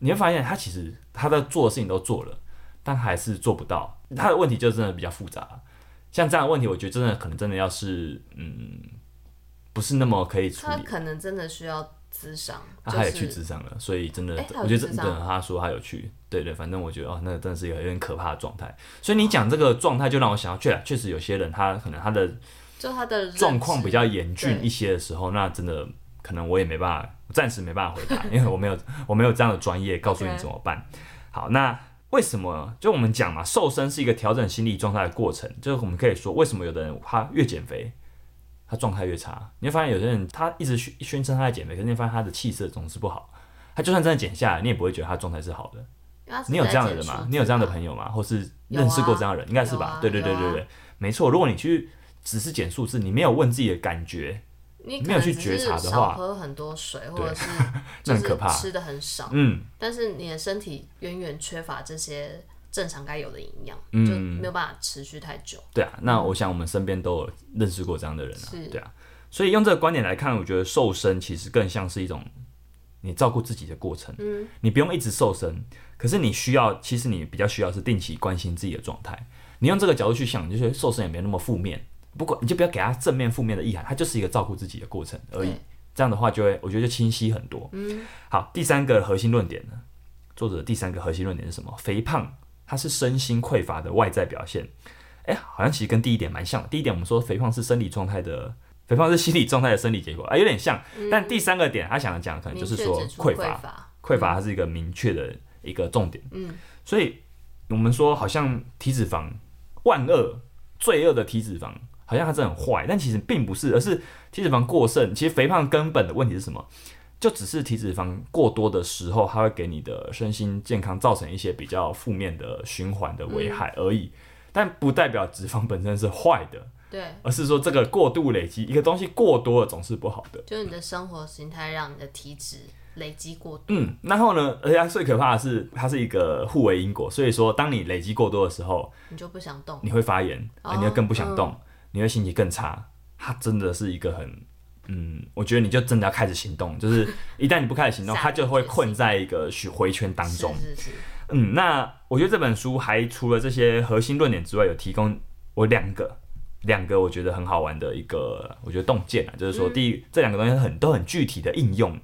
A: 你会发现，他其实他的做的事情都做了，但还是做不到。他的问题就真的比较复杂。像这样的问题，我觉得真的可能真的要是嗯，不是那么可以处理。
B: 他可能真的需要。咨商，
A: 他也有去咨商了，所以真的，我觉得真的，他说他有去，对对，反正我觉得哦，那真的是一个有点可怕的状态。所以你讲这个状态，就让我想到，确确实有些人他可能他的
B: 就他的
A: 状况比较严峻一些的时候，那真的可能我也没办法，暂时没办法回答，因为我没有 我没有这样的专业告诉你怎么办。好，那为什么就我们讲嘛，瘦身是一个调整心理状态的过程，就是我们可以说，为什么有的人他越减肥。他状态越差，你会发现有些人他一直宣宣称他在减肥，可是你发现他的气色总是不好。他就算真的减下来，你也不会觉得他状态是好的。你有这样的人吗？你有这样的朋友吗？或是认识过这样的人？应该是吧？对对对对对，没错。如果你去只是减数字，你没有问自己的感觉，你没有去觉察的话，
B: 喝很多水，或者是 那很可怕，吃的很少，嗯，但是你的身体远远缺乏这些。正常该有的营养，嗯，就没有办法持续太久。
A: 对啊，那我想我们身边都有认识过这样的人啊，对啊，所以用这个观点来看，我觉得瘦身其实更像是一种你照顾自己的过程。嗯，你不用一直瘦身，可是你需要，其实你比较需要是定期关心自己的状态。你用这个角度去想，你就觉得瘦身也没那么负面。不过你就不要给他正面、负面的意涵，它就是一个照顾自己的过程而已。这样的话，就会我觉得就清晰很多。嗯，好，第三个核心论点呢，作者的第三个核心论点是什么？肥胖。它是身心匮乏的外在表现，哎、欸，好像其实跟第一点蛮像的。第一点我们说肥胖是生理状态的，肥胖是心理状态的生理结果啊，有点像。但第三个点，他想要讲的可能就是说匮乏，匮乏它是一个明确的一个重点。嗯，所以我们说好像体脂肪万恶，罪恶的体脂肪，好像它是很坏，但其实并不是，而是体脂肪过剩。其实肥胖根本的问题是什么？就只是体脂肪过多的时候，它会给你的身心健康造成一些比较负面的循环的危害而已。但不代表脂肪本身是坏的，
B: 对，
A: 而是说这个过度累积，一个东西过多了总是不好的。
B: 就是你的生活形态让你的体脂累积过多。
A: 嗯，然后呢，而且最可怕的是，它是一个互为因果。所以说，当你累积过多的时候，
B: 你就不想动，
A: 你会发炎，哦、你会更不想动，嗯、你会心情更差。它真的是一个很，嗯，我觉得你就真的要开始行动。就是 一旦你不开始行动，它就会困在一个循回圈当中。
B: 是是是。
A: 嗯，那我觉得这本书还除了这些核心论点之外，有提供我两个两个我觉得很好玩的一个我觉得洞见啊，就是说第一、嗯、这两个东西很都很具体的应用，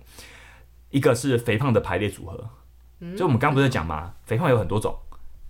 A: 一个是肥胖的排列组合，嗯、就我们刚刚不是讲嘛，嗯、肥胖有很多种，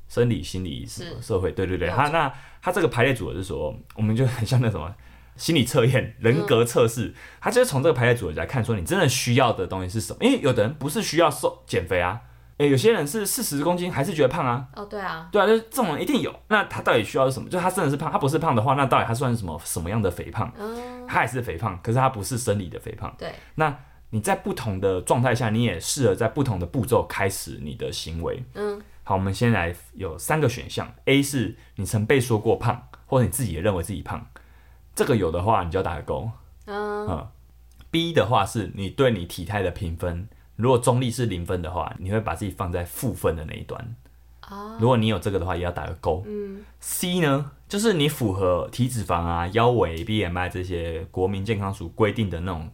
A: 生理、心理、什么社会，对对对，他那他这个排列组合是说，我们就很像那什么心理测验、人格测试，他、嗯、就是从这个排列组合来看，说你真的需要的东西是什么，因为有的人不是需要瘦减肥啊。诶、欸，有些人是四十公斤还是觉得胖啊？
B: 哦，对啊，
A: 对啊，就是这种人一定有。那他到底需要是什么？就他真的是胖，他不是胖的话，那到底他算是什么什么样的肥胖？嗯，他也是肥胖，可是他不是生理的肥胖。
B: 对，
A: 那你在不同的状态下，你也适合在不同的步骤开始你的行为。嗯，好，我们先来有三个选项：A 是你曾被说过胖，或者你自己也认为自己胖，这个有的话你就要打个勾。嗯，嗯，B 的话是你对你体态的评分。如果中立是零分的话，你会把自己放在负分的那一端。哦。如果你有这个的话，也要打个勾。嗯。C 呢，就是你符合体脂肪啊、腰围、BMI 这些国民健康署规定的那种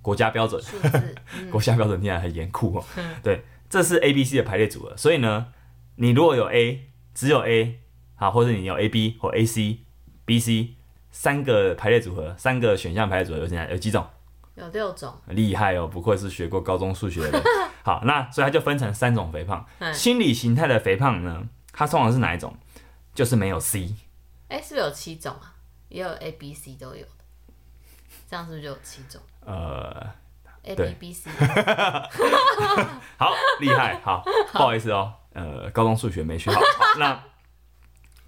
A: 国家标准。国家标准听起来很严酷哦。嗯、对，这是 A、B、C 的排列组合。所以呢，你如果有 A，只有 A，好，或者你有 A、B 或 A、C、B、C 三个排列组合，三个选项排列组合有几有几种？
B: 有六种，
A: 厉害哦！不愧是学过高中数学的人。好，那所以它就分成三种肥胖。心理形态的肥胖呢，它通常是哪一种？就是没有 C。
B: 哎、欸，是不是有七种啊？也有 A、B、C 都有的，这样是不是就有七种？呃，A、B、B、C。
A: 好，厉害，好，不好意思哦，呃，高中数学没学好。好那。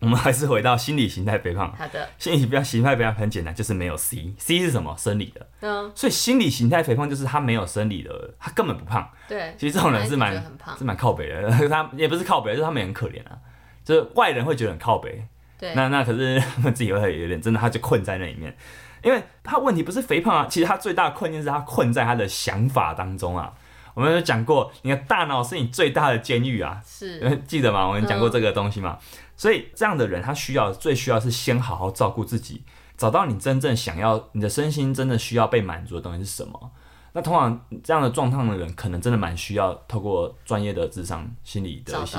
A: 我们还是回到心理形态肥胖。
B: 好的，
A: 心理形态形态肥胖很简单，就是没有 C。C 是什么？生理的。嗯。所以心理形态肥胖就是他没有生理的，他根本不胖。
B: 对。
A: 其实这种人是蛮是蛮靠北的，他也不是靠北，就是他们也很可怜啊。就是外人会觉得很靠北。
B: 对。
A: 那那可是他们自己会有点真的，他就困在那里面，因为他问题不是肥胖啊，其实他最大的困境是他困在他的想法当中啊。我们有讲过，你的大脑是你最大的监狱啊。
B: 是。
A: 记得吗？我们讲过这个东西吗？嗯所以这样的人，他需要最需要是先好好照顾自己，找到你真正想要，你的身心真的需要被满足的东西是什么。那通常这样的状况的人，可能真的蛮需要透过专业的智商心理的一些，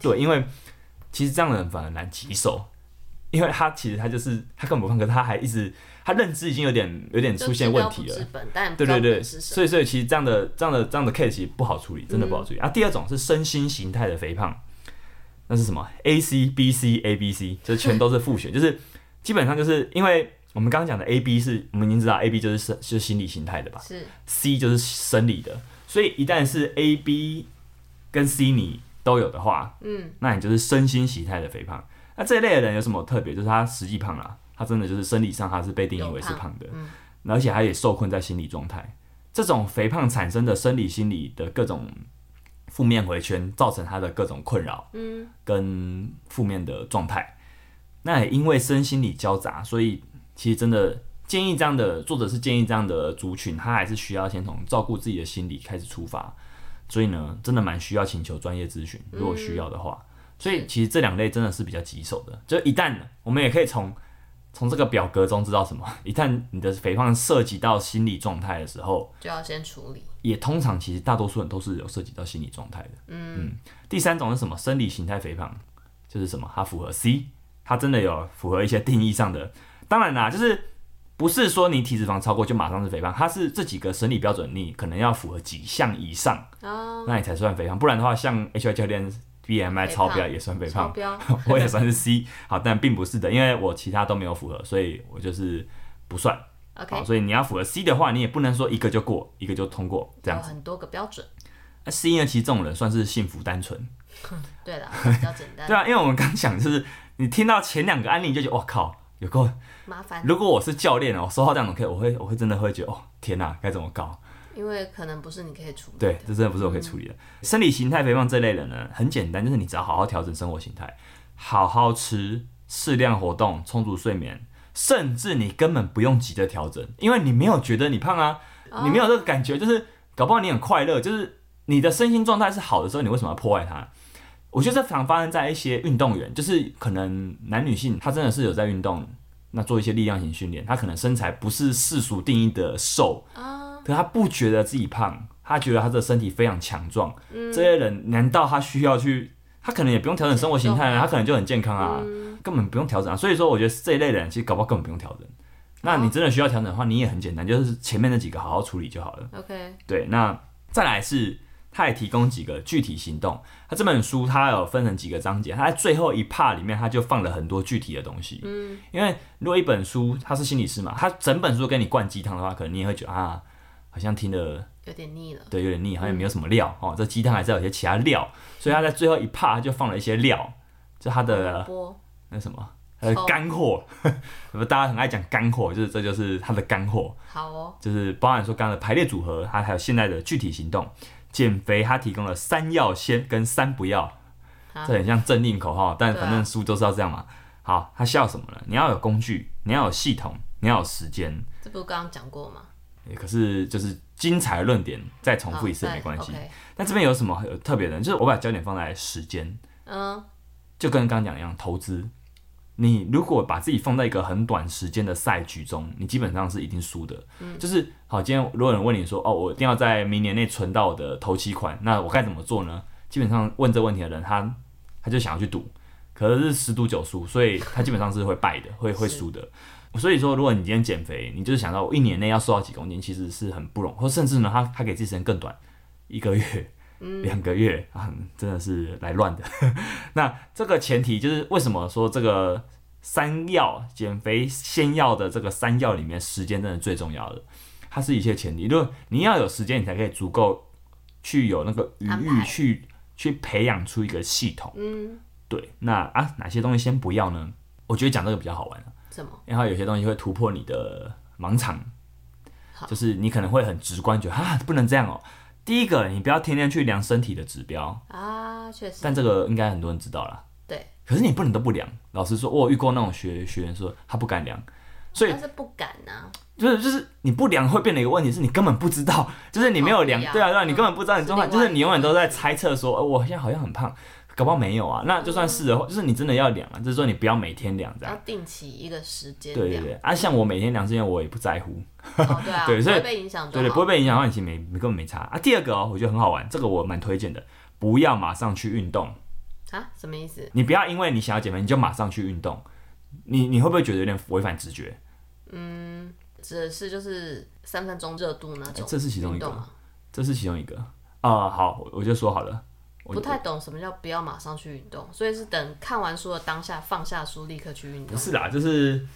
A: 对，因为其实这样的人反而难棘手，因为他其实他就是他根本不胖，可是他还一直他认知已经有点有点出现问题了，对对对，所以所以其实这样的这样的这样的 case 其实不好处理，真的不好处理。嗯、啊，第二种是身心形态的肥胖。那是什么？A C B C A B C，就全都是复选，就是基本上就是因为我们刚刚讲的 A B 是我们已经知道 A B 就是生就是心理形态的吧？
B: 是
A: C 就是生理的，所以一旦是 A B 跟 C 你都有的话，嗯，那你就是身心形态的肥胖。那这一类的人有什么特别？就是他实际胖了，他真的就是生理上他是被定义为是胖的，嗯，而且他也受困在心理状态。这种肥胖产生的生理心理的各种。负面回圈造成他的各种困扰，嗯，跟负面的状态。那也因为身心理交杂，所以其实真的建议这样的作者是建议这样的族群，他还是需要先从照顾自己的心理开始出发。所以呢，真的蛮需要请求专业咨询，如果需要的话。所以其实这两类真的是比较棘手的。就一旦我们也可以从。从这个表格中知道什么？一旦你的肥胖涉及到心理状态的时候，
B: 就要先处理。
A: 也通常其实大多数人都是有涉及到心理状态的。嗯，嗯。第三种是什么？生理形态肥胖，就是什么？它符合 C，它真的有符合一些定义上的。当然啦，就是不是说你体脂肪超过就马上是肥胖，它是这几个生理标准，你可能要符合几项以上，哦，那你才算肥胖。不然的话，像 HY 教练。BMI 超标也算肥胖，我也算是 C，好，但并不是的，因为我其他都没有符合，所以我就是不算。
B: OK，
A: 好，所以你要符合 C 的话，你也不能说一个就过，一个就通过这样子。
B: 有很多个标准。
A: 那 C 呢？其实这种人算是幸福单纯。
B: 对了，比较简单。
A: 对啊，因为我们刚讲就是，你听到前两个案例你就觉得，我靠，有够
B: 麻烦。
A: 如果我是教练哦，我收到这样的 case，我会我会真的会觉得，哦，天哪，该怎么搞？
B: 因为可能不是你可以处理。
A: 对，这真的不是我可以处理的。嗯、生理形态肥胖这类人呢，很简单，就是你只要好好调整生活形态，好好吃，适量活动，充足睡眠，甚至你根本不用急着调整，因为你没有觉得你胖啊，哦、你没有这个感觉，就是搞不好你很快乐，就是你的身心状态是好的时候，你为什么要破坏它？我觉得这常发生在一些运动员，就是可能男女性，他真的是有在运动，那做一些力量型训练，他可能身材不是世俗定义的瘦啊。可他不觉得自己胖，他觉得他的身体非常强壮。嗯、这些人难道他需要去？他可能也不用调整生活形态，他可能就很健康啊，嗯、根本不用调整啊。所以说，我觉得这一类人其实搞不好根本不用调整。那你真的需要调整的话，你也很简单，就是前面那几个好好处理就好了。
B: OK，
A: 对，那再来是，他也提供几个具体行动。他这本书他有分成几个章节，他在最后一 part 里面他就放了很多具体的东西。嗯，因为如果一本书他是心理师嘛，他整本书跟你灌鸡汤的话，可能你也会觉得啊。好像听了
B: 有点腻了，
A: 对，有点腻，好像没有什么料、嗯、哦。这鸡汤还是有些其他料，所以他在最后一 part 就放了一些料，就他的那什么，他的干货。不，大家很爱讲干货，就是这就是他的干货。
B: 好哦，
A: 就是包含说刚刚的排列组合，他还有现在的具体行动。减肥他提供了三要先跟三不要，这很像政令口号，但反正书都是要这样嘛。好，他需要什么呢？你要有工具，你要有系统，你要有时间。
B: 这不是刚刚讲过吗？
A: 可是就是精彩论点再重复一次没关系。那这边有什么特别的？就是我把焦点放在时间，嗯，就跟刚刚讲一样，投资。你如果把自己放在一个很短时间的赛局中，你基本上是一定输的。嗯，就是好，今天如果有人问你说，哦，我一定要在明年内存到我的头期款，那我该怎么做呢？基本上问这问题的人，他他就想要去赌，可是十赌九输，所以他基本上是会败的，会会输的。所以说，如果你今天减肥，你就是想到我一年内要瘦到几公斤，其实是很不容易，或甚至呢，他他给自己时间更短，一个月、两个月啊，真的是来乱的。那这个前提就是为什么说这个三要减肥先要的这个三要里面，时间真的最重要的，它是一切前提。如果你要有时间，你才可以足够去有那个余裕去去培养出一个系统。嗯，对。那啊，哪些东西先不要呢？我觉得讲这个比较好玩。然后有些东西会突破你的盲场，好就是你可能会很直观觉得啊，不能这样哦。第一个，你不要天天去量身体的指标
B: 啊，确实。
A: 但这个应该很多人知道了。
B: 对。
A: 可是你不能都不量。老实说，我有遇过那种学学员说他不敢量，所以
B: 他是不敢啊。
A: 就是就是你不量会变得一个问题，是你根本不知道，就是你没有量，对啊对啊，你根本不知道你状态，就是你永远都在猜测说，呃，我现在好像很胖。搞不好没有啊，那就算是的话，就是你真的要量啊，就是说你不要每天量这样，
B: 要定期一个时间。
A: 对对对，啊，像我每天量之前我也不在乎，
B: 哦、对啊，对，所以不会被影响，
A: 对对，不会被影响的话，你其实没根本没差啊。第二个哦，我觉得很好玩，这个我蛮推荐的，不要马上去运动
B: 啊，什么意思？
A: 你不要因为你想要减肥，你就马上去运动，你你会不会觉得有点违反直觉？
B: 嗯，指的是就是三分钟热度那种、欸，
A: 这是其中一个，这是其中一个啊、呃。好，我就说好了。
B: 不太懂什么叫不要马上去运动，所以是等看完书的当下放下书，立刻去运动。
A: 不是啦，就是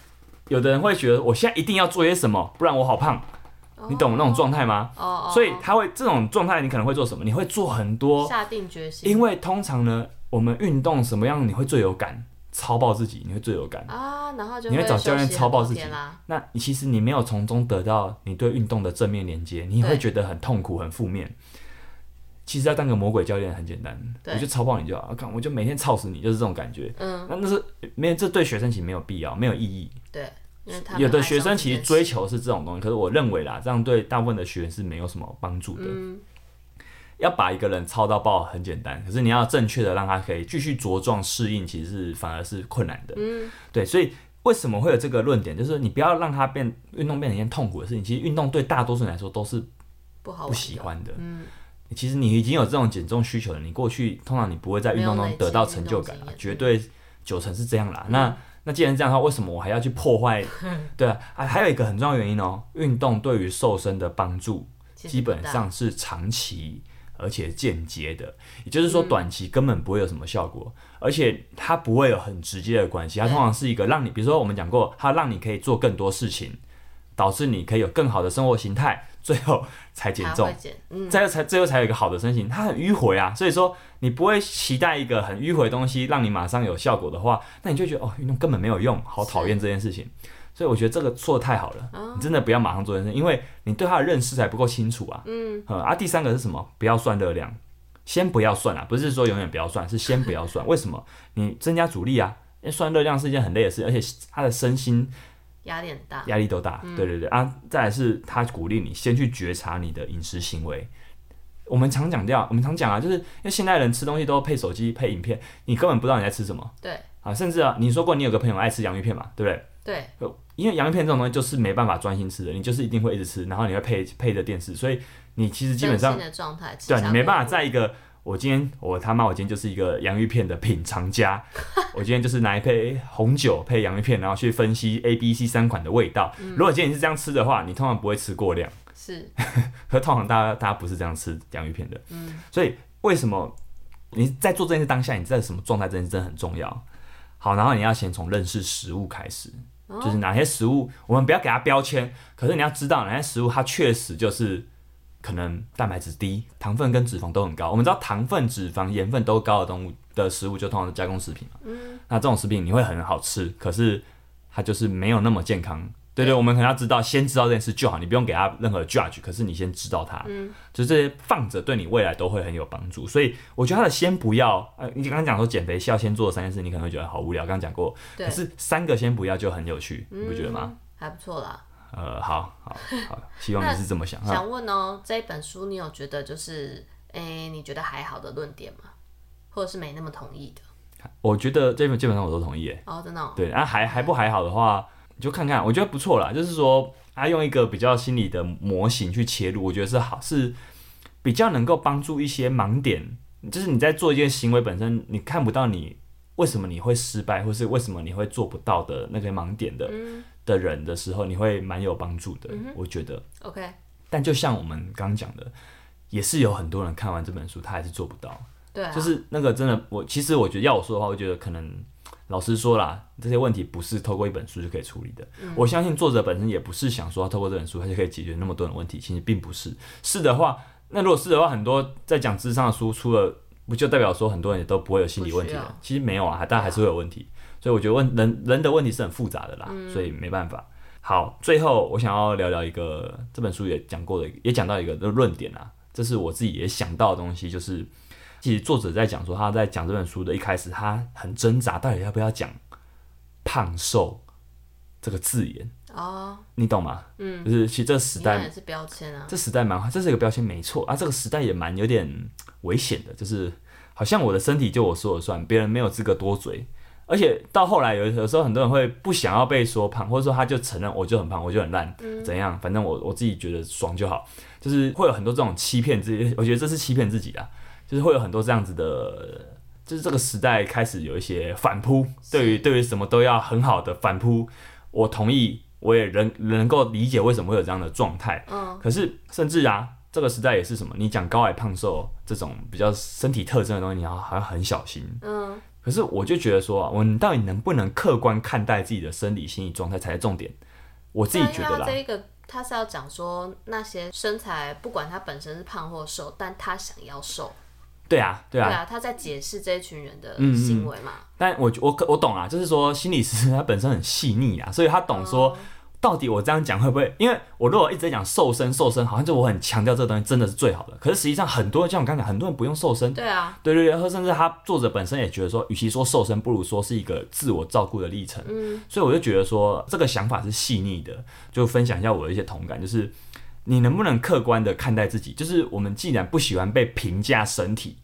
A: 有的人会觉得我现在一定要做些什么，不然我好胖。Oh, 你懂那种状态吗？哦哦。Oh, oh, 所以他会这种状态，你可能会做什么？你会做很多，
B: 下定决心。
A: 因为通常呢，我们运动什么样你会最有感？超爆自己，你会最有感
B: 啊。然后就
A: 你会找教练超爆自己。那你其实你没有从中得到你对运动的正面连接，你会觉得很痛苦、很负面。其实要当个魔鬼教练很简单，对我就操爆你就好，看我就每天操死你，就是这种感觉。嗯，那那是没有，这对学生其实没有必要，没有意义。
B: 对，
A: 有的学生其实追求是这种东西，可是我认为啦，这样对大部分的学员是没有什么帮助的。嗯，要把一个人操到爆很简单，可是你要正确的让他可以继续茁壮适应，其实是反而是困难的。嗯，对，所以为什么会有这个论点？就是你不要让他变运动变成一件痛苦的事情。其实运动对大多数人来说都是不好不喜欢的。嗯。其实你已经有这种减重需求了，你过去通常你不会在运动中得到成就感了，绝对九成是这样啦。嗯、那那既然这样的话，为什么我还要去破坏？对啊，还还有一个很重要原因哦，运动对于瘦身的帮助基本上是长期而且间接的，也就是说短期根本不会有什么效果，嗯、而且它不会有很直接的关系，它通常是一个让你，比如说我们讲过，它让你可以做更多事情。导致你可以有更好的生活形态，最后才减重，嗯，最后才最后才有一个好的身形。它很迂回啊，所以说你不会期待一个很迂回的东西让你马上有效果的话，那你就觉得哦，运动根本没有用，好讨厌这件事情。所以我觉得这个做的太好了，哦、你真的不要马上做这件事，因为你对它的认识还不够清楚啊。嗯，啊，第三个是什么？不要算热量，先不要算啊，不是说永远不要算，是先不要算。为什么？你增加阻力啊，因为算热量是一件很累的事，而且它的身心。
B: 压力很大，
A: 压力都大，嗯、对对对啊！再来是他鼓励你先去觉察你的饮食行为。我们常讲掉，我们常讲啊，就是因为现代人吃东西都配手机配影片，你根本不知道你在吃什么。
B: 对
A: 啊，甚至啊，你说过你有个朋友爱吃洋芋片嘛，对不对？
B: 对，
A: 因为洋芋片这种东西就是没办法专心吃的，你就是一定会一直吃，然后你会配配着电视，所以你其实基本上对，你没办法在一个。我今天我他妈我今天就是一个洋芋片的品尝家，我今天就是拿一杯红酒配洋芋片，然后去分析 A、B、C 三款的味道。嗯、如果今天你是这样吃的话，你通常不会吃过量。
B: 是，
A: 可通常大家大家不是这样吃洋芋片的。嗯，所以为什么你在做这件事当下，你在什么状态，这件事真的很重要。好，然后你要先从认识食物开始，哦、就是哪些食物我们不要给它标签，可是你要知道哪些食物它确实就是。可能蛋白质低，糖分跟脂肪都很高。我们知道糖分、脂肪、盐分都高的动物的食物，就通常是加工食品嘛。嗯。那这种食品你会很好吃，可是它就是没有那么健康。对对，对，我们可能要知道，先知道这件事就好，你不用给它任何 judge，可是你先知道它。嗯。就是这些放着，对你未来都会很有帮助。所以我觉得它的先不要，呃，你刚刚讲说减肥需要先做的三件事，你可能会觉得好无聊。刚刚讲过，可是三个先不要就很有趣，你不觉得吗？嗯，
B: 还不错啦。
A: 呃，好好好，希望你是这么想。
B: 想问哦，这一本书你有觉得就是，哎、欸，你觉得还好的论点吗？或者是没那么同意的？
A: 我觉得这本基本上我都同意，哎。
B: 哦，真的、哦。
A: 对，啊，还还不还好的话，你就看看，我觉得不错啦。就是说，他用一个比较心理的模型去切入，我觉得是好，是比较能够帮助一些盲点。就是你在做一件行为本身，你看不到你为什么你会失败，或是为什么你会做不到的那个盲点的。嗯的人的时候，你会蛮有帮助的，嗯、我觉得。
B: OK。
A: 但就像我们刚刚讲的，也是有很多人看完这本书，他还是做不到。
B: 对、啊。
A: 就是那个真的，我其实我觉得要我说的话，我觉得可能老实说啦，这些问题不是透过一本书就可以处理的。嗯、我相信作者本身也不是想说，透过这本书他就可以解决那么多的问题，其实并不是。是的话，那如果是的话，很多在讲智商的书出了，不就代表说很多人也都不会有心理问题了？其实没有啊，大家还是会有问题。所以我觉得问人人的问题是很复杂的啦，嗯、所以没办法。好，最后我想要聊聊一个这本书也讲过的，也讲到一个的论点啊，这是我自己也想到的东西，就是其实作者在讲说他在讲这本书的一开始，他很挣扎，到底要不要讲胖瘦这个字眼哦，你懂吗？嗯，就是其实这个时代也是标签啊，这时代蛮，这是一个标签没错啊，这个时代也蛮有点危险的，就是好像我的身体就我说了算，别人没有资格多嘴。而且到后来有有时候很多人会不想要被说胖，或者说他就承认我就很胖，我就很烂，嗯、怎样？反正我我自己觉得爽就好，就是会有很多这种欺骗自己，我觉得这是欺骗自己的，就是会有很多这样子的，就是这个时代开始有一些反扑，对于对于什么都要很好的反扑。我同意，我也能能够理解为什么会有这样的状态。嗯，可是甚至啊，这个时代也是什么？你讲高矮胖瘦这种比较身体特征的东西，你要好像很小心。嗯。可是我就觉得说啊，我们到底能不能客观看待自己的生理心理状态才是重点。我自己觉得啦。
B: 这一个他是要讲说那些身材不管他本身是胖或瘦，但他想要瘦。
A: 对啊，对啊。对啊，
B: 他在解释这一群人的行为嘛。嗯嗯，
A: 但我我我懂啊，就是说心理师他本身很细腻啊，所以他懂说。嗯到底我这样讲会不会？因为我如果一直在讲瘦身，瘦身好像就我很强调这个东西真的是最好的。可是实际上很多人像我刚刚讲，很多人不用瘦身。
B: 对啊，
A: 对对对，或甚至他作者本身也觉得说，与其说瘦身，不如说是一个自我照顾的历程。嗯，所以我就觉得说这个想法是细腻的，就分享一下我的一些同感，就是你能不能客观的看待自己？就是我们既然不喜欢被评价身体，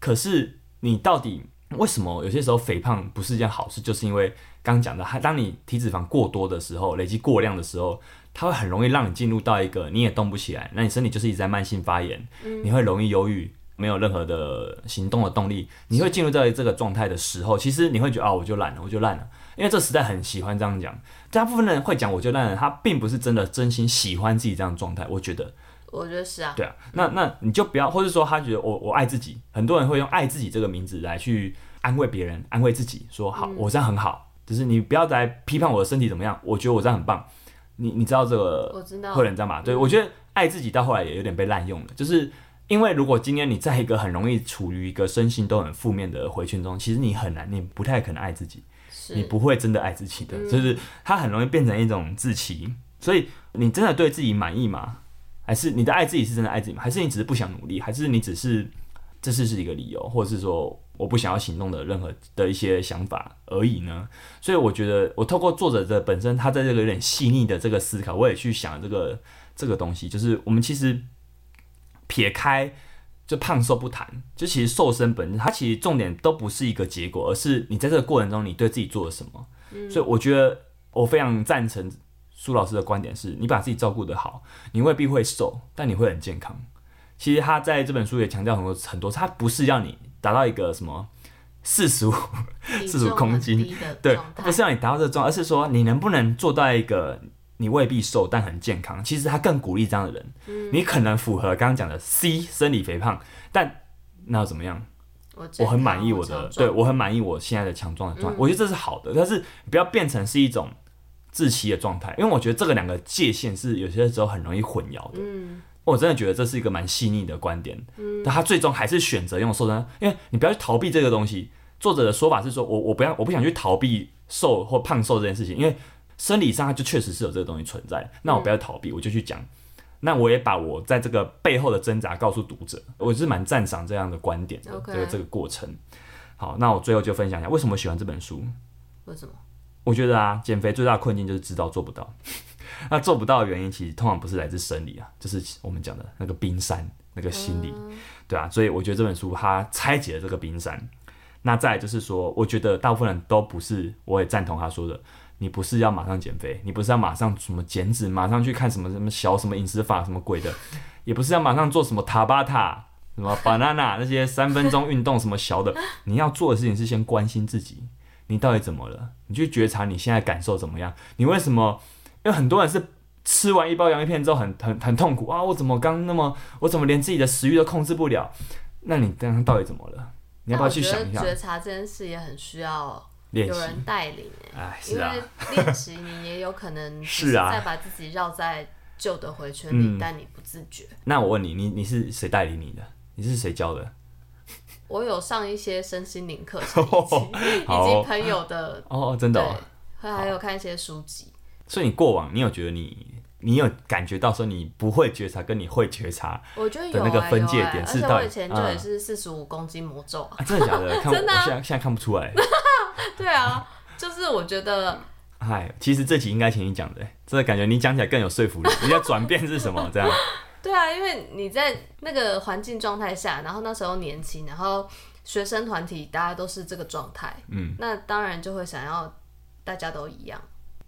A: 可是你到底为什么有些时候肥胖不是一件好事？就是因为。刚讲的，当你体脂肪过多的时候，累积过量的时候，它会很容易让你进入到一个你也动不起来，那你身体就是一直在慢性发炎，嗯、你会容易忧郁，没有任何的行动的动力，你会进入到这个状态的时候，其实你会觉得啊、哦，我就懒了，我就烂了，因为这时代很喜欢这样讲，大部分人会讲我就烂了，他并不是真的真心喜欢自己这样的状态，我觉得，
B: 我觉得是啊，
A: 对啊，那那你就不要，或者说他觉得我我爱自己，很多人会用爱自己这个名字来去安慰别人，安慰自己，说好，嗯、我这样很好。就是你不要再批判我的身体怎么样，我觉得我这样很棒。你你知道这个？
B: 我知道。
A: 会人这样吧？对，我觉得爱自己到后来也有点被滥用了，就是因为如果今天你在一个很容易处于一个身心都很负面的回圈中，其实你很难，你不太可能爱自己，你不会真的爱自己的，就是它很容易变成一种自欺。所以你真的对自己满意吗？还是你的爱自己是真的爱自己吗？还是你只是不想努力？还是你只是这是是一个理由，或者是说我不想要行动的任何的一些想法而已呢？所以我觉得，我透过作者的本身，他在这个有点细腻的这个思考，我也去想这个这个东西，就是我们其实撇开就胖瘦不谈，就其实瘦身本身，它其实重点都不是一个结果，而是你在这个过程中你对自己做了什么。嗯。所以我觉得我非常赞成。苏老师的观点是：你把自己照顾得好，你未必会瘦，但你会很健康。其实他在这本书也强调很多很多，他不是要你达到一个什么四十五四十五公斤，对，不是让你达到这个状态，而是说你能不能做到一个你未必瘦但很健康。其实他更鼓励这样的人，嗯、你可能符合刚刚讲的 C 生理肥胖，但那又怎么样？我，我很满意我的，我对我很满意我现在的强壮的状态，嗯、我觉得这是好的。但是不要变成是一种。自欺的状态，因为我觉得这个两个界限是有些时候很容易混淆的。嗯，我真的觉得这是一个蛮细腻的观点。嗯，但他最终还是选择用瘦身，因为你不要去逃避这个东西。作者的说法是说，我我不要，我不想去逃避瘦或胖瘦这件事情，因为生理上它就确实是有这个东西存在。那我不要逃避，我就去讲。那我也把我在这个背后的挣扎告诉读者，我是蛮赞赏这样的观点的。这个这个过程。好，那我最后就分享一下为什么喜欢这本书。
B: 为什么？
A: 我觉得啊，减肥最大的困境就是知道做不到。那做不到的原因，其实通常不是来自生理啊，就是我们讲的那个冰山，那个心理，对啊。所以我觉得这本书它拆解了这个冰山。那再来就是说，我觉得大部分人都不是，我也赞同他说的，你不是要马上减肥，你不是要马上什么减脂，马上去看什么什么小什么饮食法什么鬼的，也不是要马上做什么塔巴塔什么 banana 那些三分钟运动什么小的，你要做的事情是先关心自己。你到底怎么了？你去觉察你现在感受怎么样？你为什么？因为很多人是吃完一包洋芋片之后很很很痛苦啊！我怎么刚那么？我怎么连自己的食欲都控制不了？那你刚刚到底怎么了？你要不要去想一下？
B: 觉察这件事也很需要有人带领
A: 哎，
B: 因为练习你也有可能 是啊，再把自己绕在旧的回圈里，但你不自觉。
A: 那我问你，你你是谁带领你的？你是谁教的？
B: 我有上一些身心灵课程，以及朋友的
A: 哦，真的，
B: 会还有看一些书籍。
A: 所以你过往，你有觉得你，你有感觉到说你不会觉察，跟你会觉察，
B: 我觉得有那个分界点是到。而且我以前就也是四十五公斤魔咒啊，
A: 真的假的？真的，现在现在看不出来。
B: 对啊，就是我觉得，
A: 嗨，其实这集应该请你讲的，真的感觉你讲起来更有说服力。你的转变是什么？这样。
B: 对啊，因为你在那个环境状态下，然后那时候年轻，然后学生团体大家都是这个状态，嗯，那当然就会想要大家都一样。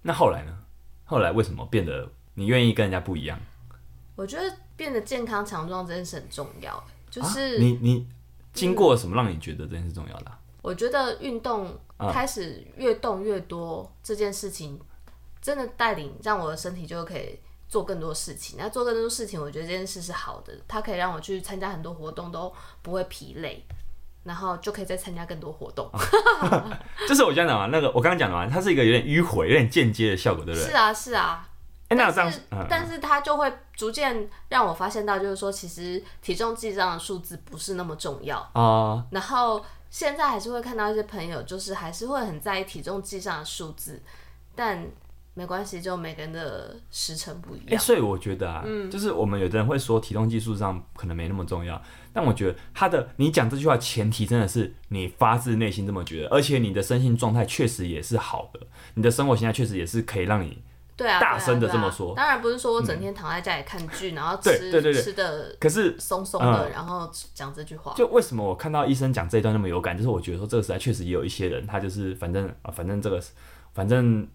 A: 那后来呢？后来为什么变得你愿意跟人家不一样？
B: 我觉得变得健康强壮这件事很重要，就是、
A: 啊、你你经过什么让你觉得这件事重要的、啊？
B: 我觉得运动开始越动越多、啊、这件事情，真的带领让我的身体就可以。做更多事情，那做更多事情，我觉得这件事是好的，它可以让我去参加很多活动都不会疲累，然后就可以再参加更多活动。
A: 就是我这样讲嘛？那个我刚刚讲的嘛，它是一个有点迂回、有点间接的效果，对不对？
B: 是啊，是啊。
A: 哎，那这样，
B: 但是它就会逐渐让我发现到，就是说，其实体重计上的数字不是那么重要啊。然后现在还是会看到一些朋友，就是还是会很在意体重计上的数字，但。没关系，就每个人的时辰不一样。欸、
A: 所以我觉得啊，嗯、就是我们有的人会说体重计数上可能没那么重要，但我觉得他的你讲这句话前提真的是你发自内心这么觉得，而且你的身心状态确实也是好的，你的生活形态确实也是可以让你对啊大声的这么说。
B: 当然不是说我整天躺在家里看剧，嗯、然后吃对对对吃的可是松松的，然后讲这句话。
A: 就为什么我看到医生讲这一段那么有感，就是我觉得说这个时代确实也有一些人，他就是反正啊，反正这个反正。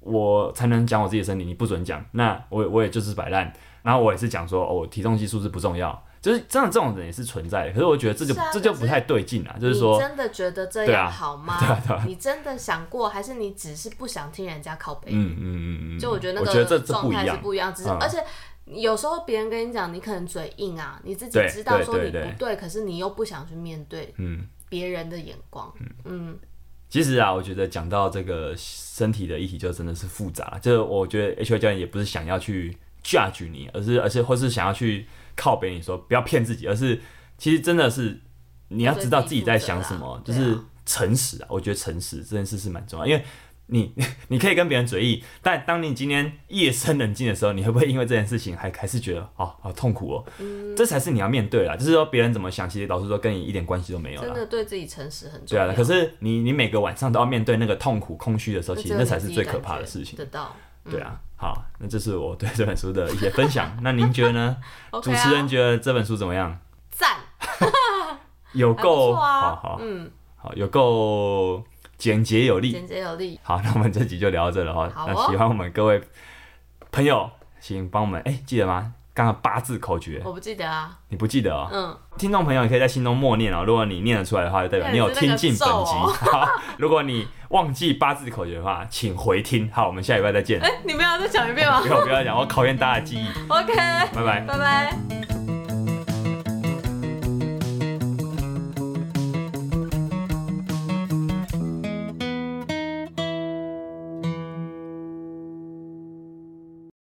A: 我才能讲我自己的身体，你不准讲。那我我也就是摆烂，然后我也是讲说，哦，体重计数字不重要，就是真的这种人也是存在的。可是我觉得这就、啊、这就不太对劲啊，就是
B: 说，真的觉得这样好吗？对啊对啊、你真的想过，还是你只是不想听人家靠背？嗯嗯嗯嗯。就我觉得那个状态是不一样，只是、嗯、而且有时候别人跟你讲，你可能嘴硬啊，你自己知道说你不对，可是你又不想去面对嗯别人的眼光嗯。嗯
A: 其实啊，我觉得讲到这个身体的议题，就真的是复杂。就是我觉得 HY 教练也不是想要去 judge 你，而是而是或是想要去靠别人说不要骗自己，而是其实真的是你要知道自己在想什么，就是诚实啊。我觉得诚实这件事是蛮重要，因为。你你可以跟别人嘴硬，但当你今天夜深人静的时候，你会不会因为这件事情还还是觉得哦好痛苦哦？嗯，这才是你要面对啦。就是说别人怎么想，其实老实说跟你一点关系都没有。
B: 真的对自己诚实很重要。
A: 对啊，可是你你每个晚上都要面对那个痛苦、空虚的时候，其实那才是最可怕的事情。
B: 得到。
A: 对啊，好，那这是我对这本书的一些分享。那您觉得呢？主持人觉得这本书怎么样？
B: 赞，
A: 有够好好，嗯，好有够。简洁有力，
B: 简洁有力。
A: 好，那我们这集就聊到这了哈。那喜欢我们各位朋友，请帮我们哎、欸，记得吗？刚刚八字口诀，
B: 我不记得啊。
A: 你不记得哦？嗯。听众朋友，你可以在心中默念哦。如果你念得出来的话，就代表你有听进本集。哦、好，如果你忘记八字口诀的话，请回听。好，我们下礼拜再见。
B: 哎、欸，你不要再讲一遍吗？
A: 不要不要讲，我考验大家的记忆。
B: OK，
A: 拜拜，
B: 拜拜。